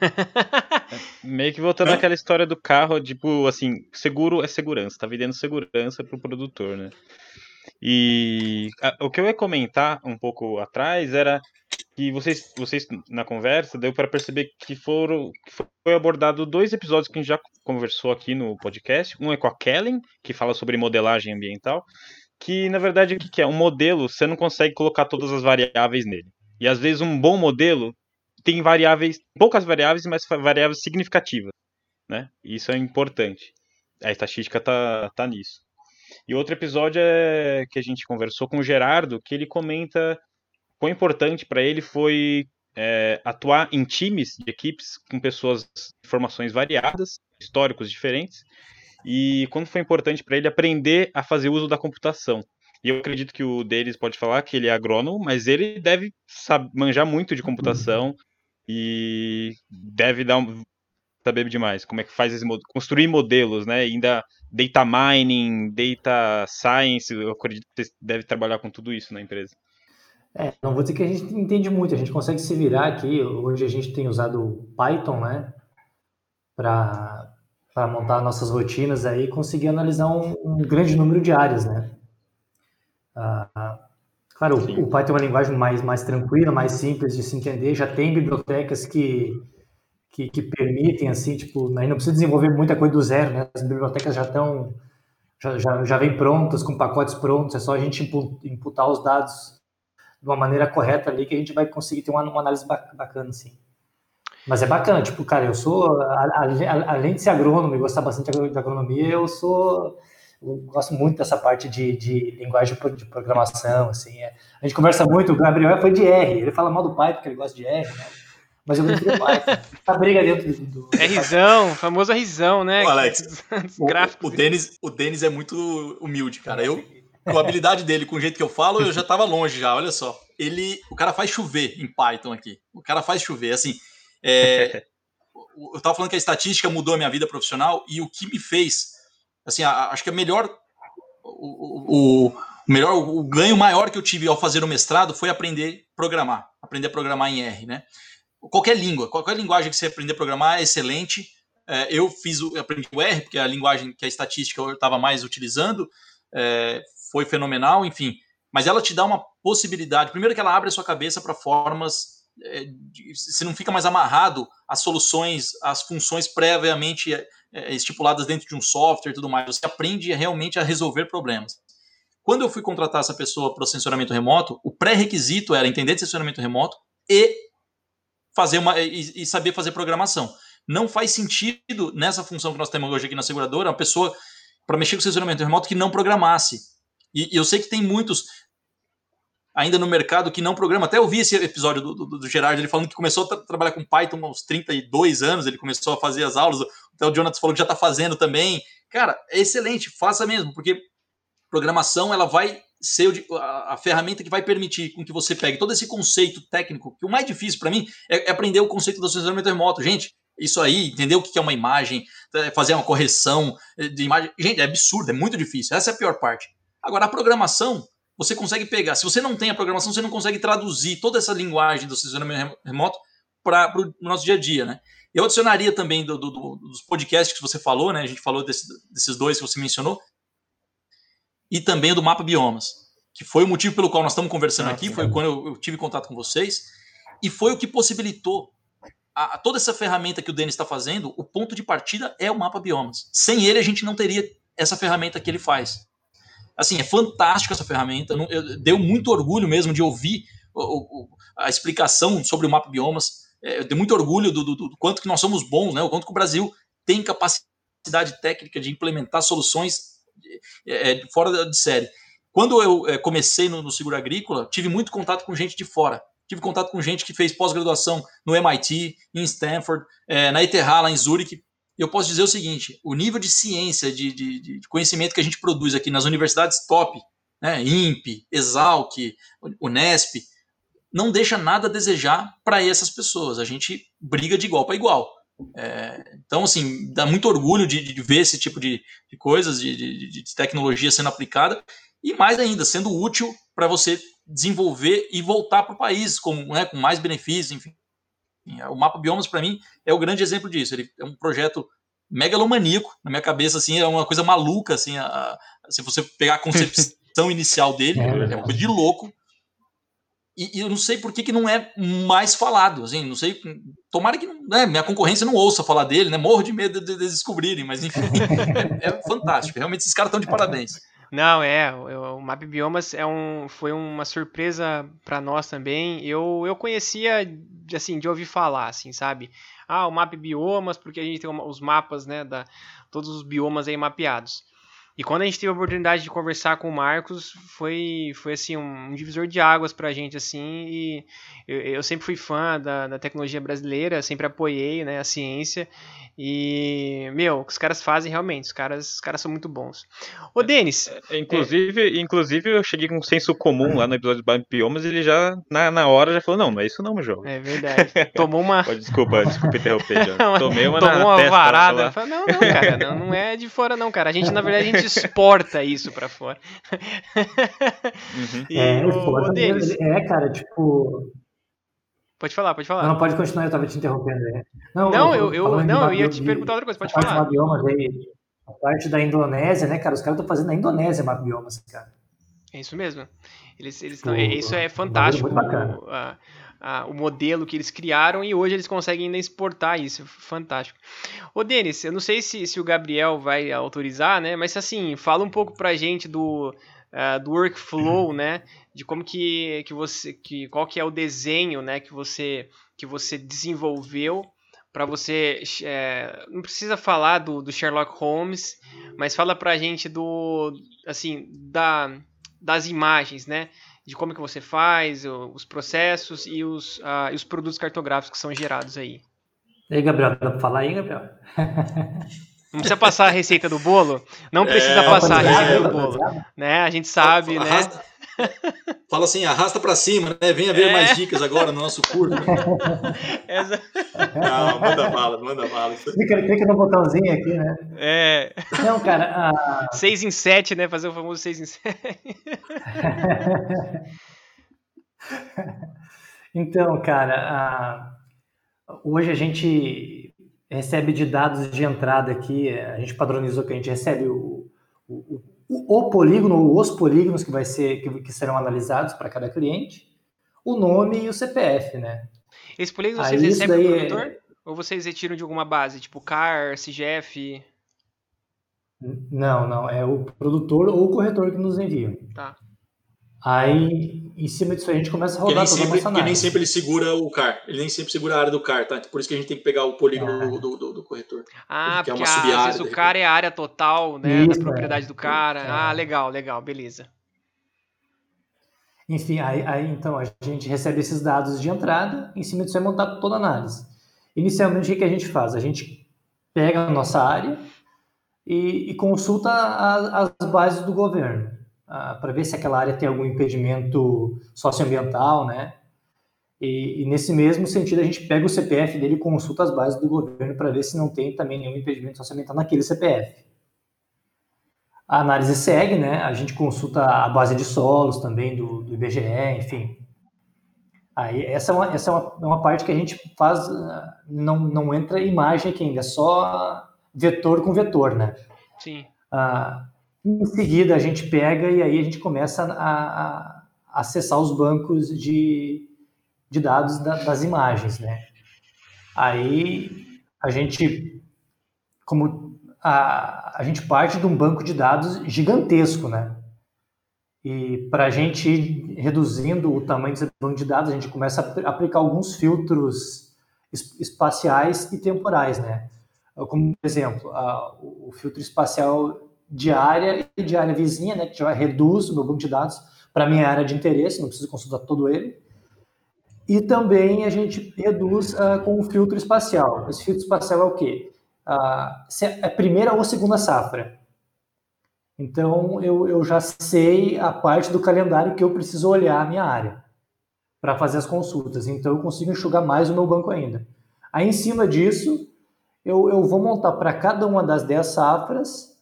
Meio que voltando àquela história do carro, tipo, assim, seguro é segurança, tá vendendo segurança para o produtor, né? E a, o que eu ia comentar um pouco atrás era que vocês, vocês na conversa deu para perceber que foram que foi abordado dois episódios que a gente já conversou aqui no podcast. Um é com a Kellen, que fala sobre modelagem ambiental, que na verdade o que é? Um modelo, você não consegue colocar todas as variáveis nele. E às vezes um bom modelo tem variáveis, poucas variáveis, mas variáveis significativas, né? Isso é importante. A estatística tá, tá nisso. E outro episódio é que a gente conversou com o Gerardo, que ele comenta quão importante para ele foi é, atuar em times de equipes com pessoas de formações variadas, históricos diferentes, e quando foi importante para ele aprender a fazer uso da computação. E eu acredito que o deles pode falar que ele é agrônomo, mas ele deve manjar muito de computação e deve dar um, saber demais como é que faz esse, construir modelos, né? ainda data mining, data science, eu acredito que você deve trabalhar com tudo isso na empresa. É, não vou dizer que a gente entende muito, a gente consegue se virar aqui. Hoje a gente tem usado Python, né, para montar nossas rotinas aí conseguir analisar um, um, grande número de áreas, né. Ah, claro, o, o Python é uma linguagem mais, mais tranquila, mais simples de se entender, já tem bibliotecas que que, que permitem, assim, tipo, aí não precisa desenvolver muita coisa do zero, né? As bibliotecas já estão, já, já, já vêm prontas, com pacotes prontos, é só a gente imputar os dados de uma maneira correta ali que a gente vai conseguir ter uma, uma análise bacana, assim. Mas é bacana, tipo, cara, eu sou, além de ser agrônomo e gostar bastante de agronomia, eu sou, eu gosto muito dessa parte de, de linguagem de programação, assim. É. A gente conversa muito, o Gabriel foi de R, ele fala mal do Python porque ele gosta de R, né? Mas eu prefiro Python. A briga dentro do. do é risão, famoso risão, né? Ô, Alex, <laughs> o, o, Denis, o Denis é muito humilde, cara. Eu, com a habilidade dele, com o jeito que eu falo, eu já tava longe já, olha só. Ele, o cara faz chover em Python aqui. O cara faz chover, assim. É, eu tava falando que a estatística mudou a minha vida profissional e o que me fez, assim, a, acho que a melhor, o, o, o, melhor, o ganho maior que eu tive ao fazer o mestrado foi aprender a programar, aprender a programar em R, né? Qualquer língua, qualquer linguagem que você aprender a programar é excelente. É, eu fiz, o, aprendi o R porque é a linguagem que a estatística eu estava mais utilizando. É, foi fenomenal, enfim. Mas ela te dá uma possibilidade. Primeiro que ela abre a sua cabeça para formas. É, você não fica mais amarrado às soluções, às funções previamente é, é, estipuladas dentro de um software e tudo mais. Você aprende realmente a resolver problemas. Quando eu fui contratar essa pessoa para o sensoramento remoto, o pré-requisito era entender de sensoramento remoto e fazer uma e, e saber fazer programação. Não faz sentido nessa função que nós temos hoje aqui na seguradora, uma pessoa para mexer com o sensoramento remoto que não programasse. E, e eu sei que tem muitos ainda no mercado que não programa. Até eu vi esse episódio do, do, do Gerard, ele falando que começou a tra trabalhar com Python aos 32 anos, ele começou a fazer as aulas. Até o Jonathan falou que já está fazendo também. Cara, é excelente, faça mesmo, porque programação ela vai ser a, ferramenta que vai permitir com que você pegue todo esse conceito técnico, que o mais difícil para mim é, é, aprender o conceito do sensoramento remoto. Gente, isso aí, entender o que é uma imagem, é, fazer uma correção de imagem. Gente, é absurdo, é muito difícil. Essa é a pior parte. Agora, a programação, você consegue pegar. Se você não tem a programação, você não consegue traduzir toda essa linguagem do sensoramento remoto para o nosso dia a dia, né? Eu adicionaria também do, do, do, dos podcasts que você falou, né? A gente falou desse, desses dois que você mencionou, e também do mapa biomas, que foi o motivo pelo qual nós estamos conversando ah, aqui, foi quando eu, eu, tive contato com vocês, e foi o que possibilitou a, a toda essa ferramenta que o Denis está fazendo, o ponto de partida é o mapa biomas. Sem ele, a gente não teria essa ferramenta que ele faz. Assim, é fantástica essa ferramenta, não, eu, deu muito orgulho mesmo de ouvir o, o, a explicação sobre o mapa biomas, é, deu muito orgulho do, do, do, quanto que nós somos bons, né, o quanto que o Brasil tem capacidade técnica de implementar soluções é, é, fora de série. Quando eu é, comecei no, no seguro agrícola, tive muito contato com gente de fora. Tive contato com gente que fez pós-graduação no MIT, em Stanford, é, na ETH, lá em Zurich. Eu posso dizer o seguinte: o nível de ciência, de, de, de conhecimento que a gente produz aqui nas universidades top, né, INPE, Exalc, Unesp, não deixa nada a desejar para essas pessoas. A gente briga de igual para igual. É, então, assim, dá muito orgulho de, de ver esse tipo de, de coisas, de, de, de, tecnologia sendo aplicada, e mais ainda, sendo útil para você desenvolver e voltar para o país com, né, com mais benefícios, enfim. O Mapa Biomas, para mim, é o grande exemplo disso. Ele é um projeto megalomaníaco, na minha cabeça, assim, é uma coisa maluca, assim, a, a, se você pegar a concepção <laughs> inicial dele, é uma coisa de louco, e, e, eu não sei por que, que não é mais falado, assim, não sei, tomara que né, minha concorrência não ouça falar dele, né, morro de medo de, de descobrirem, mas enfim, é, <laughs> é, fantástico, realmente esses caras estão de parabéns. Não, é, o, Map Biomas é um, foi uma surpresa para nós também, eu, eu conhecia, assim, de ouvir falar, assim, sabe, ah, o Map Biomas, porque a gente tem os mapas, né, da, todos os biomas aí mapeados, e quando a gente teve a oportunidade de conversar com o Marcos, foi, foi assim, um divisor de águas pra gente, assim, e eu, eu sempre fui fã da, da, tecnologia brasileira, sempre apoiei, né, a ciência, e, meu, o que os caras fazem realmente, os caras, os caras são muito bons. Ô, Denis... É, é inclusive, é... inclusive, eu cheguei com um senso comum lá no episódio do Biomas, ele já, na, na hora, já falou, não, não é isso não, meu jogo. É verdade. Tomou uma... <laughs> desculpa, desculpa interromper, John. <laughs> Tomei uma Tomou uma testa, varada. Falei, não, não, cara, não, não é de fora não, cara. A gente, na verdade, a gente <laughs> exporta isso para fora. Uhum. <laughs> E, é, o, o deles... é, cara, tipo. Pode falar, pode falar. Não, pode continuar, eu tava te interrompendo. Né? Não, não eu, eu, não, eu ia te perguntar outra coisa, pode a falar. Biomas aí, a parte da Indonésia, né, cara? Os caras estão fazendo na Indonésia mapbiomas, cara. É isso mesmo. Eles, eles tão, isso é fantástico. Muito bacana. O, a, o modelo que eles criaram e hoje eles conseguem ainda exportar isso. Fantástico. Ô, Denis, eu não sei se, se o Gabriel vai autorizar, né? Mas assim, fala um pouco pra gente do, uh, do workflow, né? De como que, que você. Que, qual que é o desenho né, que, você, que você desenvolveu para você. É, não precisa falar do, do Sherlock Holmes, mas fala pra gente do. assim, da, das imagens, né? De como que você faz, os processos e os, uh, e os produtos cartográficos que são gerados aí. E aí, Gabriel, dá para falar aí, Gabriel? <laughs> Não precisa passar a receita do bolo? Não precisa é, passar a receita do bolo. Né? A gente sabe, arrasta, né? Fala assim, arrasta para cima, né? Venha ver é. mais dicas agora no nosso curso. <laughs> Essa... Não, manda bala, manda bala. Clica, clica no botãozinho aqui, né? É. Não, cara. Seis em sete, né? Fazer o famoso seis em sete. <laughs> então, cara, uh... hoje a gente recebe de dados de entrada aqui, a gente padronizou que a gente recebe o, o, o, polígono ou os polígonos que, vai ser, que, que serão analisados para cada cliente, o nome e o CPF, né? Esse polígono vocês recebem do produtor? É... Ou vocês retiram de alguma base, tipo CAR, CGF? Não, não, é o produtor ou o corretor que nos envia. Tá. Aí, em cima disso, a gente começa a rodar toda sempre, a análise. nem sempre ele segura o CAR, ele nem sempre segura a área do CAR, tá? Por isso que a gente tem que pegar o polígono é. do, do, do, corretor. Ah, porque, porque é às vezes o CAR é a área total, né, isso, da propriedade é. do cara. É. Ah, legal, legal, beleza. Enfim, aí, aí, então a gente recebe esses dados de entrada, em cima disso é montar toda a análise. Inicialmente, o que a gente faz? A gente pega a nossa área e, e consulta a, as bases do governo para ver se aquela área tem algum impedimento socioambiental, né? E, e, nesse mesmo sentido, a gente pega o CPF dele e consulta as bases do governo para ver se não tem também nenhum impedimento socioambiental naquele CPF. A análise segue, né? A gente consulta a base de solos também do, do IBGE, enfim. Aí, essa é, uma, essa é uma, é uma parte que a gente faz, não, não entra imagem aqui ainda, é só vetor com vetor, né? Sim. Ah, em seguida, a gente pega e aí a gente começa a, a acessar os bancos de, de dados da, das imagens, né? Aí a gente, como a, a gente parte de um banco de dados gigantesco, né? E para a gente ir reduzindo o tamanho desse banco de dados, a gente começa a aplicar alguns filtros espaciais e temporais, né? Como, exemplo, a, o filtro espacial de área e de área vizinha, né, que já reduz o meu banco de dados para minha área de interesse, não preciso consultar todo ele. E também a gente reduz uh, com o filtro espacial. Esse filtro espacial é o quê? Uh, é a primeira ou segunda safra. Então, eu, eu já sei a parte do calendário que eu preciso olhar a minha área para fazer as consultas. Então, eu consigo enxugar mais o meu banco ainda. Aí, em cima disso, eu, eu vou montar para cada uma das 10 safras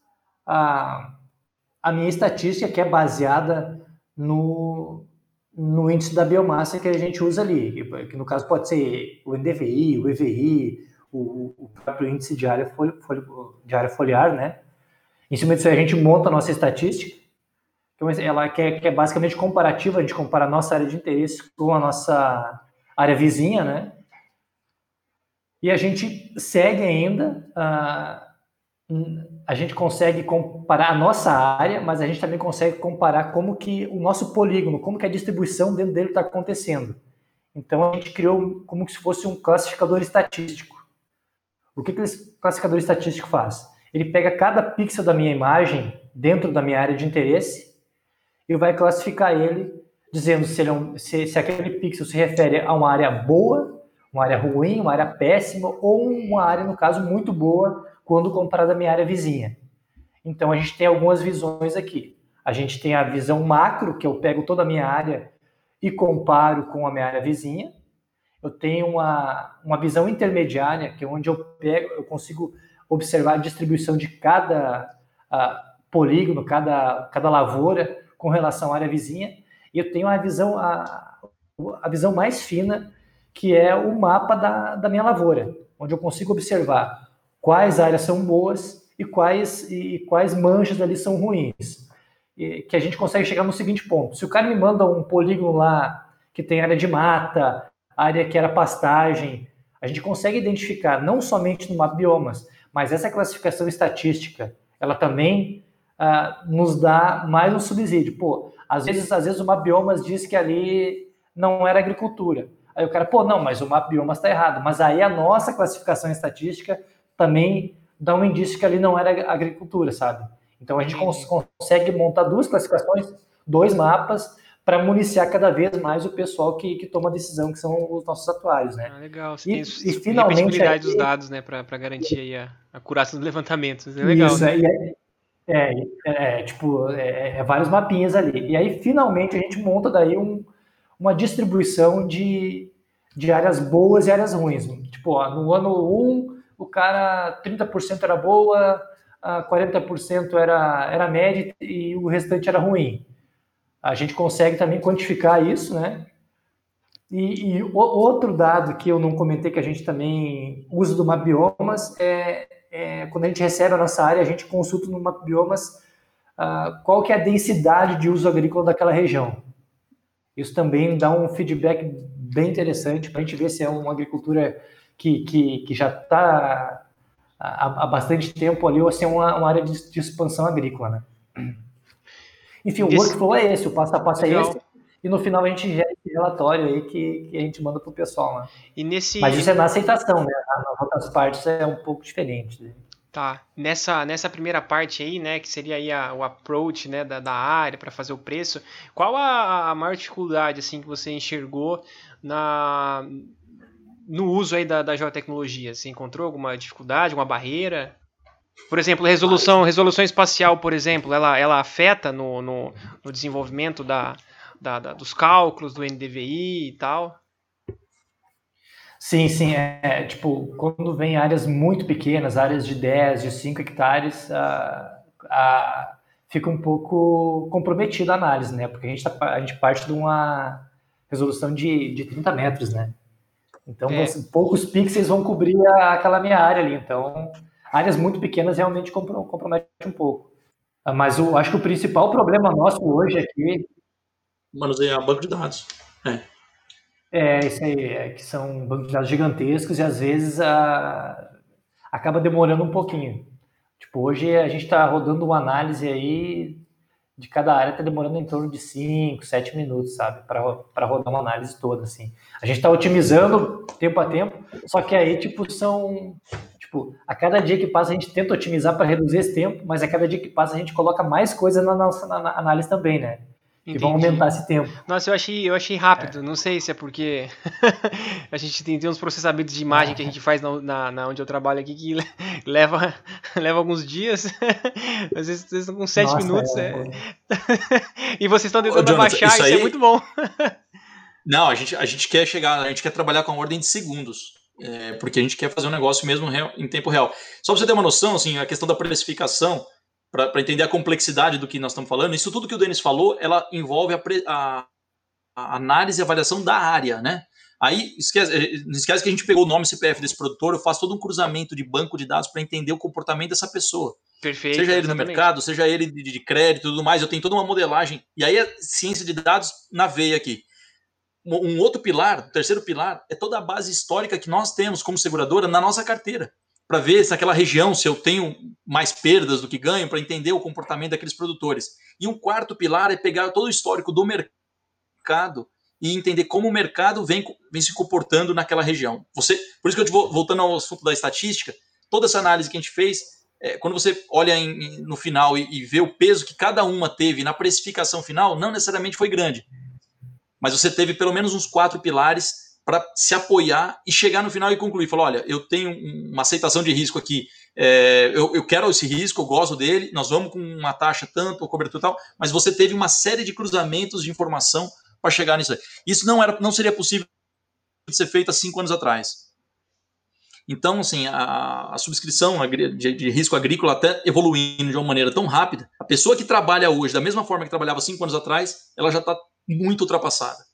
a, a minha estatística que é baseada no, no índice da biomassa que a gente usa ali, que no caso pode ser o NDVI, o EVI, o, o próprio índice de área, foli, foli, de área foliar, né? Em cima disso a gente monta a nossa estatística, ela que é, que é basicamente comparativa, a gente compara a nossa área de interesse com a nossa área vizinha, né? E a gente segue ainda uh, a gente consegue comparar a nossa área, mas a gente também consegue comparar como que o nosso polígono, como que a distribuição dentro dele está acontecendo. Então a gente criou como se fosse um classificador estatístico. O que, que esse classificador estatístico faz? Ele pega cada pixel da minha imagem dentro da minha área de interesse e vai classificar ele dizendo se, ele é um, se, se aquele pixel se refere a uma área boa, uma área ruim, uma área péssima ou uma área, no caso, muito boa quando comparado à minha área vizinha. Então a gente tem algumas visões aqui. A gente tem a visão macro, que eu pego toda a minha área e comparo com a minha área vizinha. Eu tenho uma, uma visão intermediária, que é onde eu pego, eu consigo observar a distribuição de cada polígono, cada, cada lavoura com relação à área vizinha. E eu tenho a visão, a, a visão mais fina, que é o mapa da, da minha lavoura, onde eu consigo observar quais áreas são boas e quais, e quais manchas ali são ruins. E, que a gente consegue chegar no seguinte ponto: se o cara me manda um polígono lá que tem área de mata, área que era pastagem, a gente consegue identificar não somente no mapa biomas, mas essa classificação estatística, ela também uh, nos dá mais um subsídio. Pô, às vezes, às vezes o mapa biomas diz que ali não era agricultura. Aí o cara, pô, não, mas o mapa biomas está errado. Mas aí a nossa classificação estatística também dá um indício que ali não era agricultura, sabe? Então a gente cons consegue montar duas classificações, dois mapas, para municiar cada vez mais o pessoal que, que toma decisão, que são os nossos atuários, né? Ah, legal. Você e, tem e, finalmente aí, dos dados, né, para garantir a, a curaça do levantamento. É legal. Isso, né? é, é, é, tipo, é, é, vários mapinhas ali. E aí, finalmente, a gente monta daí um, uma distribuição de, de áreas boas e áreas ruins. Tipo, ó, no ano 1, o cara, 30% era boa, 40% era, era média e o restante era ruim a gente consegue também quantificar isso, né? E, e outro dado que eu não comentei que a gente também usa do Mapbiomas é, é quando a gente recebe a nossa área, a gente consulta no Mapbiomas uh, qual que é a densidade de uso agrícola daquela região. Isso também dá um feedback bem interessante para a gente ver se é uma agricultura que, que, que já está há, há, bastante tempo ali ou se é uma, uma área de, de expansão agrícola, né? Enfim, o Desse... workflow é esse, o passo a passo é Legal. é esse. E no final a gente gera esse relatório aí que, que a gente manda para o pessoal. Né? E nesse... Mas isso é na aceitação, né? Nas outras partes é um pouco diferente. Né? Tá. Nessa, nessa primeira parte aí, né, que seria aí a, o approach, né, da, da área para fazer o preço, qual a, a maior dificuldade, assim, que você enxergou na, no uso aí da, da geotecnologia? Você encontrou alguma dificuldade, uma barreira? Por exemplo, resolução, resolução espacial, por exemplo, ela, ela afeta no, no, no desenvolvimento da, da, da, dos cálculos do NDVI e tal? Sim, sim. É, é, tipo, quando vem áreas muito pequenas, áreas de 10, de 5 hectares, a, a, fica um pouco comprometida a análise, né? Porque a gente, tá, a gente parte de uma resolução de, de 30 metros, né? Então, é. você, poucos pixels vão cobrir a, aquela minha área ali. Então, áreas muito pequenas realmente comprometem um pouco. Ah, mas eu acho que o principal problema nosso hoje é que. Manusear banco de dados. É. É, isso aí, é que são bancos de dados gigantescos e às vezes a, acaba demorando um pouquinho. Tipo, hoje a gente está rodando uma análise aí de cada área, está demorando em torno de 5, 7 minutos, sabe? Para rodar uma análise toda, assim. A gente está otimizando tempo a tempo, só que aí, tipo, são Tipo, a cada dia que passa a gente tenta otimizar para reduzir esse tempo, mas a cada dia que passa a gente coloca mais coisa na nossa na, na análise também, né? Que vão aumentar esse tempo. Nossa, eu achei, eu achei rápido. É. Não sei se é porque <laughs> a gente tem, tem uns processamentos de imagem que a gente faz na, na, na onde eu trabalho aqui que <laughs> leva, leva alguns dias. <laughs> Às vezes vocês estão com 7 minutos. É, é. e vocês estão tentando Ô, Jonathan, baixar, isso, isso é aí... é muito bom. Não, a gente, a gente quer chegar, a gente quer trabalhar com a ordem de segundos é, porque a gente quer fazer um negócio mesmo real, em tempo real. Só para você ter uma noção, assim, a questão da precificação, para entender a complexidade do que nós estamos falando, isso tudo que o Denis falou, ela envolve a, a, a análise e avaliação da área, né? Aí, esquece, eh, não esquece que a gente pegou o nome CPF desse produtor, eu faço todo um cruzamento de banco de dados para entender o comportamento dessa pessoa. Perfeito. Seja ele exatamente. no mercado, seja ele de, de crédito e tudo mais, eu tenho toda uma modelagem. E aí a ciência de dados na veia aqui um outro pilar, o terceiro pilar, é toda a base histórica que nós temos como seguradora na nossa carteira, para ver se aquela região, se eu tenho mais perdas do que ganho, para entender o comportamento daqueles produtores. E um quarto pilar é pegar todo o histórico do mercado e entender como o mercado vem, vem se comportando naquela região. Você, por isso que eu vou voltando ao assunto da estatística, toda essa análise que a gente fez, é, quando você olha em, no final e, e vê o peso que cada uma teve na precificação final, não necessariamente foi grande mas você teve pelo menos uns quatro pilares para se apoiar e chegar no final e concluir. Falar, olha, eu tenho uma aceitação de risco aqui, é, eu, eu, quero esse risco, eu gosto dele, nós vamos com uma taxa tanto, ou cobertura tal, mas você teve uma série de cruzamentos de informação para chegar nisso aí. Isso não, era, não seria possível de ser feito há cinco anos atrás. Então, assim, a, a subscrição de, de, risco agrícola até evoluindo de uma maneira tão rápida, a pessoa que trabalha hoje, da mesma forma que trabalhava cinco anos atrás, ela já está muito ultrapassada.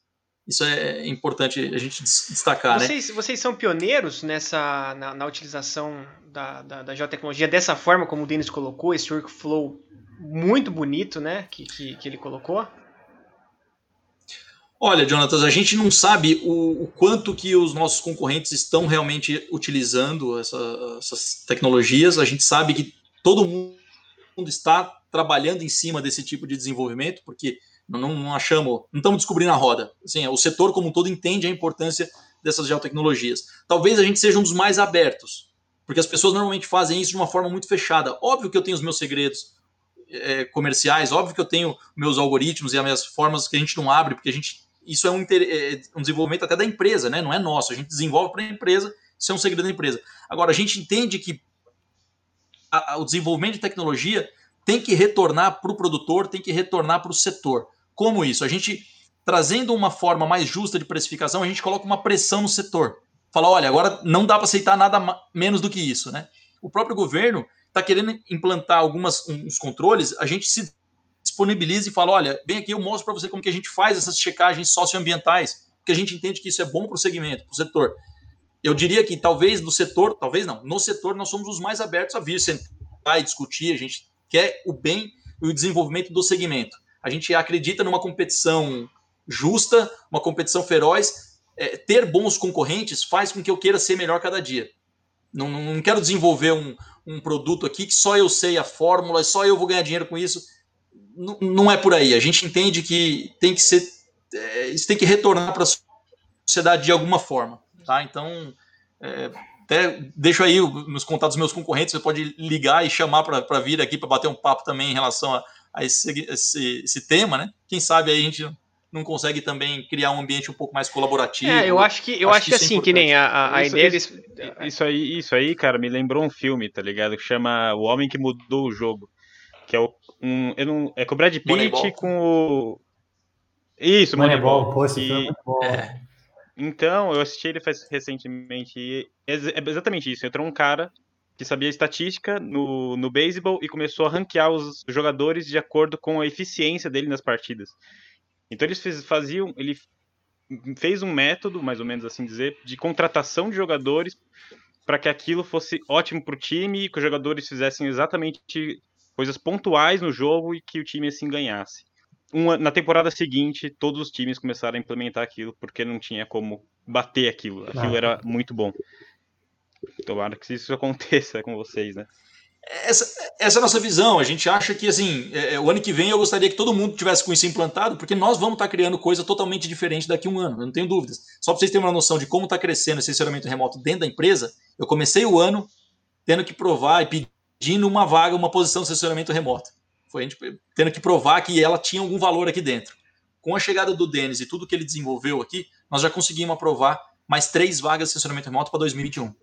Isso é importante a gente destacar, né? vocês, né? Vocês são pioneiros nessa na, na utilização da, da, da, geotecnologia dessa forma, como o Denis colocou, esse workflow muito bonito, né? Que, que, que ele colocou. Olha, Jonatas, a gente não sabe o, o, quanto que os nossos concorrentes estão realmente utilizando essa, essas tecnologias. A gente sabe que todo mundo está trabalhando em cima desse tipo de desenvolvimento, porque não, não achamos, não estamos descobrindo a roda. Assim, o setor como um todo entende a importância dessas geotecnologias. Talvez a gente seja um dos mais abertos, porque as pessoas normalmente fazem isso de uma forma muito fechada. Óbvio que eu tenho os meus segredos. é, comerciais. Óbvio que eu tenho meus algoritmos e as minhas formas que a gente não abre, porque a gente isso é um, é um desenvolvimento até da empresa, né? Não é nosso. A gente desenvolve para a empresa, isso é um segredo da empresa. Agora, a gente entende que a, a, o desenvolvimento de tecnologia tem que retornar para o produtor, tem que retornar para o setor. Como isso? A gente, trazendo uma forma mais justa de precificação, a gente coloca uma pressão no setor. Fala, olha, agora não dá para aceitar nada menos do que isso, né? O próprio governo está querendo implantar alguns uns controles, a gente se disponibiliza e fala, olha, vem aqui, eu mostro para você como que a gente faz essas checagens socioambientais, porque a gente entende que isso é bom para o segmento, para o setor. Eu diria que talvez no setor, talvez não, no setor nós somos os mais abertos a vir sentar e discutir, a gente quer o bem e o desenvolvimento do segmento. A gente acredita numa competição justa, uma competição feroz. É, ter bons concorrentes faz com que eu queira ser melhor cada dia. Não, não, não quero desenvolver um, um produto aqui que só eu sei a fórmula, só eu vou ganhar dinheiro com isso não, não é por aí. A gente entende que tem que ser. É, isso tem que retornar para a sociedade de alguma forma. Tá? Então, é, até deixo aí nos contatos dos meus concorrentes, você pode ligar e chamar para vir aqui para bater um papo também em relação a, a esse, esse, esse, tema, né? Quem sabe aí a gente não consegue também criar um ambiente um pouco mais colaborativo. É, eu acho que eu acho, acho que, que é assim, é que nem a, a isso, ideia isso, desse... isso aí, isso aí, cara, me lembrou um filme, tá ligado? Que chama O Homem que Mudou o Jogo que é o um, eu não, é com o Brad Pitt Moneyball. com o isso, Moneyball. Moneyball. Pô, e... muito bom. É. Então, eu assisti ele faz, recentemente e é, é exatamente isso. Entrou um cara que sabia estatística no, no beisebol e começou a ranquear os jogadores de acordo com a eficiência dele nas partidas. Então eles fez, faziam, ele fez um método, mais ou menos assim dizer, de contratação de jogadores para que aquilo fosse ótimo para o time e que os jogadores fizessem exatamente coisas pontuais no jogo e que o time assim ganhasse. Uma, na temporada seguinte, todos os times começaram a implementar aquilo porque não tinha como bater aquilo. Aquilo ah. era muito bom. Tomara que isso <laughs> aconteça com vocês, né? Essa, essa é a nossa visão. A gente acha que, assim, é, é, o ano que vem eu gostaria que todo mundo tivesse com isso implantado, porque nós vamos estar criando coisa totalmente diferente daqui a um ano, eu não tenho dúvidas. Só para vocês terem uma noção de como está crescendo esse sensoramento remoto dentro da empresa, eu comecei o ano tendo que provar e pedindo uma vaga, uma posição de assessoramento remoto. Foi a gente tendo que provar que ela tinha algum valor aqui dentro. Com a chegada do Denis e tudo que ele desenvolveu aqui, nós já conseguimos aprovar mais três vagas de assessoramento remoto para 2021.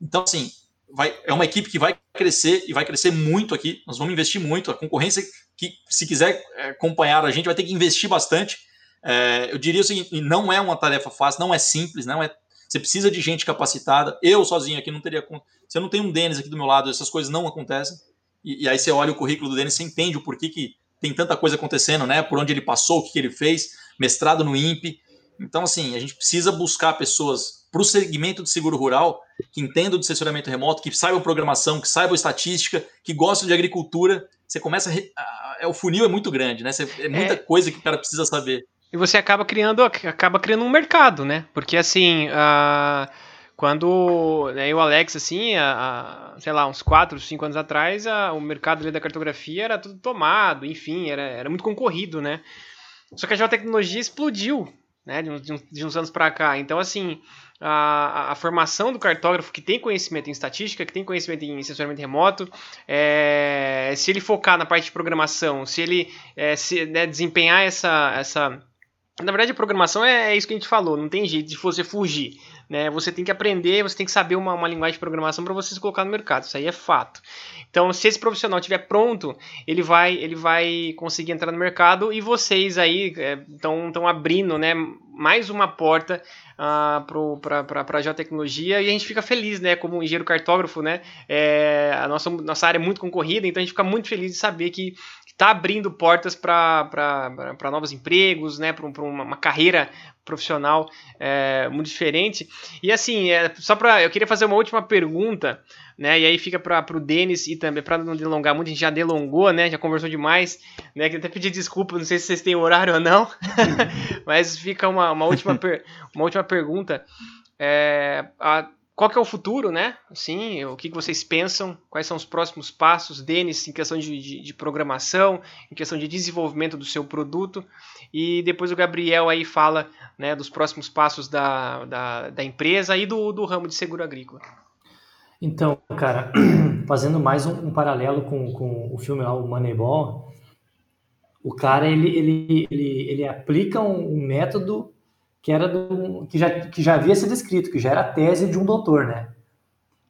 Então, assim, vai, é uma equipe que vai crescer e vai crescer muito aqui. Nós vamos investir muito. A concorrência, que se quiser é, acompanhar a gente, vai ter que investir bastante. É, eu diria o seguinte: não é uma tarefa fácil, não é simples, não é você precisa de gente capacitada. Eu sozinho aqui não teria. Se eu não tenho um Denis aqui do meu lado, essas coisas não acontecem. E, e aí você olha o currículo do Denis, você entende o porquê que tem tanta coisa acontecendo, né? Por onde ele passou, o que, que ele fez, mestrado no INPE. Então, assim, a gente precisa buscar pessoas para o segmento de seguro rural que entendam de assessoramento remoto, que saibam programação, que saibam estatística, que gostam de agricultura. Você começa. A, é, o funil é muito grande, né? Você, é muita é... coisa que o cara precisa saber. E você acaba criando, acaba criando um mercado, né? Porque assim, uh, quando né, eu o Alex, assim, uh, sei lá, uns 4, 5 anos atrás, uh, o mercado da cartografia era tudo tomado, enfim, era, era muito concorrido, né? Só que a geotecnologia explodiu, né, de, uns, de uns anos para cá. Então, assim, a, a, formação do cartógrafo que tem conhecimento em estatística, que tem conhecimento em sensoramento remoto, é, se ele focar na parte de programação, se ele é, se, né, desempenhar essa, essa na verdade, a programação é, é, isso que a gente falou, não tem jeito de você fugir. Né? Você tem que aprender, você tem que saber uma, uma linguagem de programação para você se colocar no mercado, isso aí é fato. Então, se esse profissional estiver pronto, ele vai, ele vai conseguir entrar no mercado e vocês aí estão é, abrindo né, mais uma porta uh, para a geotecnologia e a gente fica feliz, né, como engenheiro cartógrafo, né, é, a nossa, nossa área é muito concorrida, então a gente fica muito feliz de saber que está abrindo portas para novos empregos, né, para uma, uma, carreira profissional é, muito diferente. E assim, é, só para eu queria fazer uma última pergunta, né, e aí fica para o Denis e também para não delongar muito, a gente já delongou, né, já conversou demais, né, que até pedir desculpa, não sei se vocês têm horário ou não, <laughs> mas fica uma, uma, última, per, uma última pergunta. É, a, qual que é o futuro, né? Assim, o que, que vocês pensam? Quais são os próximos passos, Denis, em questão de, de, de, programação, em questão de desenvolvimento do seu produto? E depois o Gabriel aí fala né, dos próximos passos da, da, da empresa e do, do ramo de seguro agrícola. Então, cara, <clears throat> fazendo mais um, um paralelo com, com o filme lá, o Moneyball, o cara ele, ele, ele, ele aplica um, um método que era do, que, já, que já havia sido escrito, que já era a tese de um doutor, né?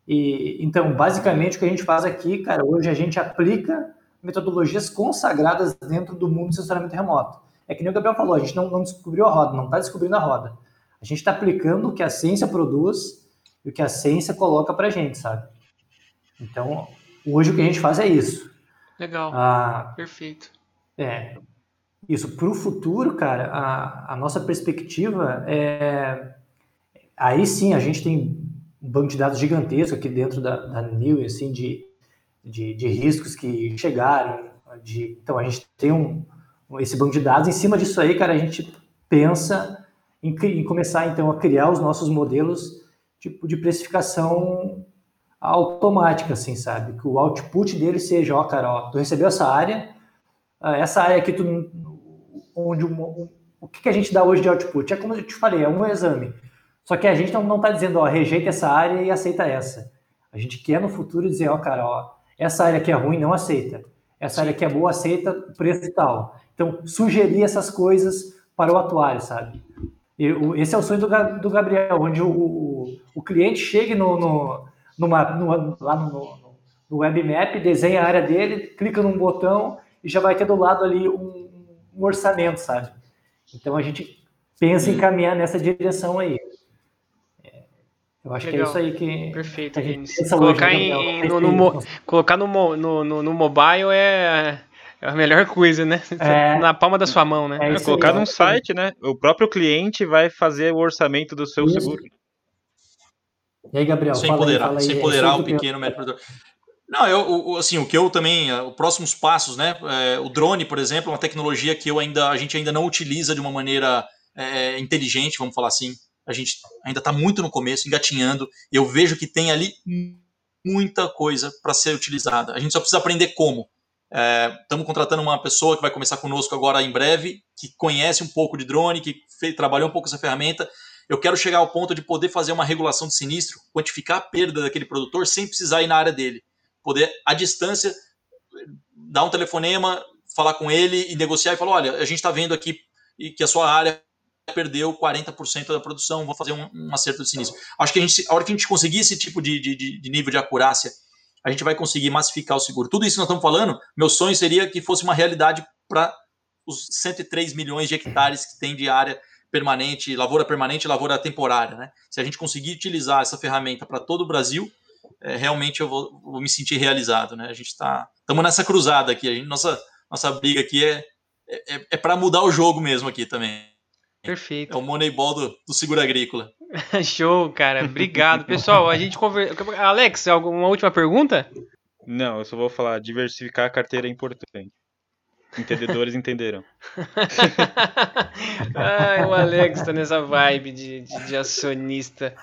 E, então, basicamente, o que a gente faz aqui, cara, hoje a gente aplica metodologias consagradas dentro do mundo do sensoramento remoto. É que nem o Gabriel falou, a gente não, não descobriu a roda, não está descobrindo a roda. A gente está aplicando o que a ciência produz e o que a ciência coloca para a gente, sabe? Então, hoje o que a gente faz é isso. Legal. Ah, Perfeito. É. Isso. Para o futuro, cara, a, a nossa perspectiva é. Aí sim, a gente tem um banco de dados gigantesco aqui dentro da, da New, assim, de, de, de, riscos que chegaram. De, então, a gente tem um, esse banco de dados. Em cima disso aí, cara, a gente pensa em, em começar, então, a criar os nossos modelos tipo de precificação automática, assim, sabe? Que o output dele seja, ó, cara, ó, tu recebeu essa área, ah, essa área aqui, tu, onde um, o que, que a gente dá hoje de output? É como eu te falei, é um exame. Só que a gente não está dizendo, ó, rejeita essa área e aceita essa. A gente quer no futuro dizer, ó, cara, ó, essa área aqui é ruim, não aceita. Essa área aqui é boa, aceita, preço e tal. Então, sugerir essas coisas para o atuário, sabe? E, o, esse é o sonho do, do Gabriel, onde o, o, o cliente chegue no, no, numa, lá no, no webmap, desenha a área dele, clica num botão e já vai ter do lado ali um, um orçamento, sabe? Então, a gente pensa em caminhar nessa direção aí. Eu acho Legal. que é isso aí que. Perfeito, que Colocar, hoje, em, no, no, colocar no, no, no, no mobile é, é a melhor coisa, né? <laughs> É, Na palma da sua mão, né? É colocar aí, num site, né? O próprio cliente vai fazer o orçamento do seu isso. seguro. E aí, Gabriel? Sem empoderar, aí, sem empoderar o pequeno médio produtor. Não, eu, assim, o que eu também, eh, os próximos passos, né? É, o drone, por exemplo, é uma tecnologia que eu ainda, a gente ainda não utiliza de uma maneira é, inteligente, vamos falar assim a gente ainda está muito no começo, engatinhando, eu vejo que tem ali muita coisa para ser utilizada. A gente só precisa aprender como. Estamos é, contratando uma pessoa que vai começar conosco agora em breve, que conhece um pouco de drone, que fez, trabalhou um pouco essa ferramenta. Eu quero chegar ao ponto de poder fazer uma regulação de sinistro, quantificar a perda daquele produtor sem precisar ir na área dele. Poder, à distância, dar um telefonema, falar com ele e negociar e falar: olha, a gente está vendo aqui que a sua área perdeu 40% da produção, vou fazer um, um, acerto de sinistro. Acho que a, gente, a hora que a gente conseguir esse tipo de, de, de nível de acurácia, a gente vai conseguir massificar o seguro. Tudo isso que nós estamos falando, meu sonho seria que fosse uma realidade para os 103 milhões de hectares que tem de área permanente, lavoura permanente e lavoura temporária. Né? Se a gente conseguir utilizar essa ferramenta para todo o Brasil, é, realmente eu vou, vou, me sentir realizado. Né? A gente está estamos nessa cruzada aqui. A gente, nossa, nossa briga aqui é, é, é para mudar o jogo mesmo aqui também. Perfeito. É o Moneyball do, do seguro agrícola. <laughs> Show, cara. Obrigado. Pessoal, a gente conversa. Alex, alguma última pergunta? Não, eu só vou falar, diversificar a carteira é importante. Entendedores <laughs> entenderão. <laughs> Ai, o Alex tá nessa vibe de, de, de acionista.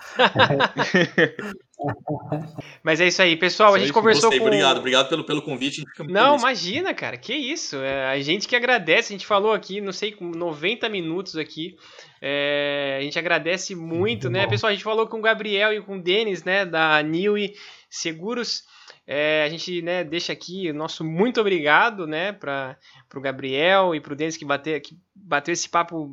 Mas é isso aí, pessoal. a gente conversou gostei, com. Obrigado, obrigado pelo, pelo convite. Não, imagina, cara. Que isso. É, a gente que agradece. A gente falou aqui, não sei, 90 minutos aqui. É, a gente agradece muito, né? Pessoal, a gente falou com o Gabriel e com o Denis, né? Da Niue Seguros. É, a gente né, deixa aqui o nosso muito obrigado né, para o Gabriel e para o Denis que, bater, que bateu esse papo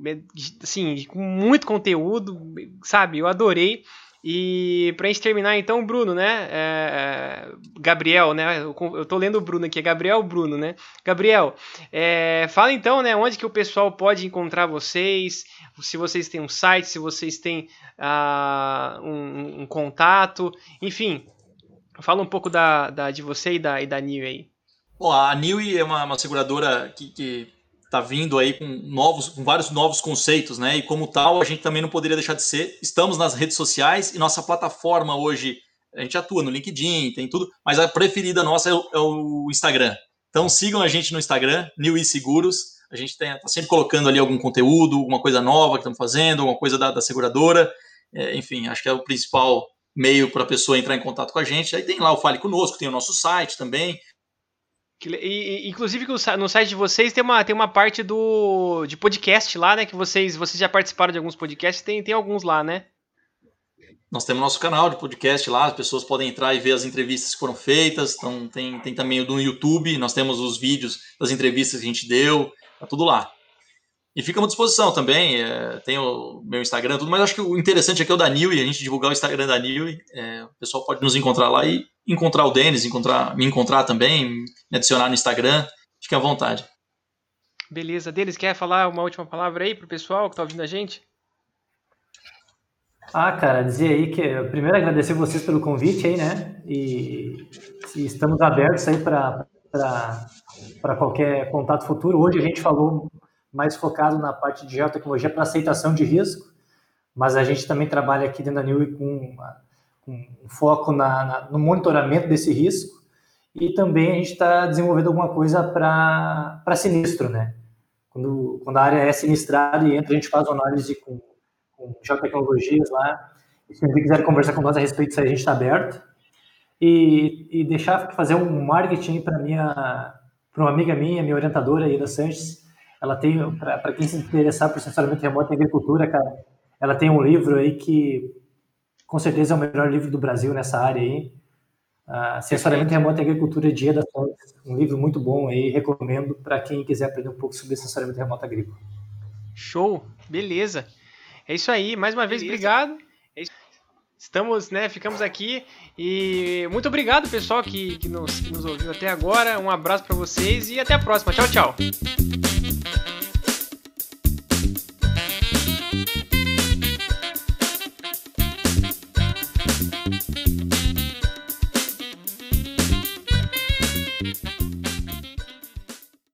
assim, com muito conteúdo, sabe? Eu adorei. E para gente terminar, então, Bruno, né? É, Gabriel, né? Eu, eu tô lendo o Bruno aqui, é Gabriel Bruno, né? Gabriel, é, fala então, né? Onde que o pessoal pode encontrar vocês? Se vocês têm um site, se vocês têm uh, um, um, contato, enfim, Fala um pouco da, da de você e da, e da Niue aí. Bom, a Niue é uma, uma seguradora que, que está vindo aí com novos, com vários novos conceitos, né? E como tal, a gente também não poderia deixar de ser. Estamos nas redes sociais e nossa plataforma hoje, a gente atua no LinkedIn, tem tudo, mas a preferida nossa é o, é o Instagram. Então sigam a gente no Instagram, New e Seguros. A gente está sempre colocando ali algum conteúdo, alguma coisa nova que estamos fazendo, alguma coisa da, da seguradora. É, enfim, acho que é o principal meio para a pessoa entrar em contato com a gente. Aí tem lá o Fale Conosco, tem o nosso site também. E, e, inclusive no site de vocês tem uma, tem uma parte do de podcast lá, né? Que vocês, vocês já participaram de alguns podcasts, tem, tem alguns lá, né? nós temos nosso canal de podcast lá, as pessoas podem entrar e ver as entrevistas que foram feitas. Então tem, tem também o do YouTube, nós temos os vídeos das entrevistas que a gente deu, tá tudo lá. E fica à disposição também, é, tem o meu Instagram, tudo, mas acho que o interessante aqui é o da Nil e a gente divulgar o Instagram da Nil. É, o pessoal pode nos encontrar lá e encontrar o Denis, encontrar, me encontrar também, me adicionar no Instagram. Fique à vontade. Beleza. Denis, quer falar uma última palavra aí pro pessoal que tá ouvindo a gente? Ah, cara, dizer aí que primeiro agradecer vocês pelo convite aí, né? E, e estamos abertos aí para qualquer contato futuro. Hoje a gente falou mais focado na parte de geotecnologia para aceitação de risco, mas a gente também trabalha aqui dentro da New com, com foco na, na, no monitoramento desse risco e também a gente está desenvolvendo alguma coisa para sinistro, né? Quando, quando a área é sinistrada e entra, a gente faz uma análise com com geotecnologias lá. E se alguém quiser conversar com nós a respeito disso, a gente está aberto. E, e deixar fazer um marketing para minha para uma amiga minha, minha orientadora, Ida Sanches. Ela tem, para quem se interessar por sensoramento remoto em agricultura, cara, ela tem um livro aí que com certeza é o melhor livro do Brasil nessa área aí. Uh, sensoramento remoto em agricultura de Ida Sanches, um livro muito bom aí, recomendo para quem quiser aprender um pouco sobre sensoramento remoto agrícola. Show, beleza. É isso aí, mais uma vez, obrigado. Estamos, né, ficamos aqui e muito obrigado, pessoal, que, que, nos, que nos ouviu até agora. Um abraço para vocês e até a próxima. Tchau, tchau.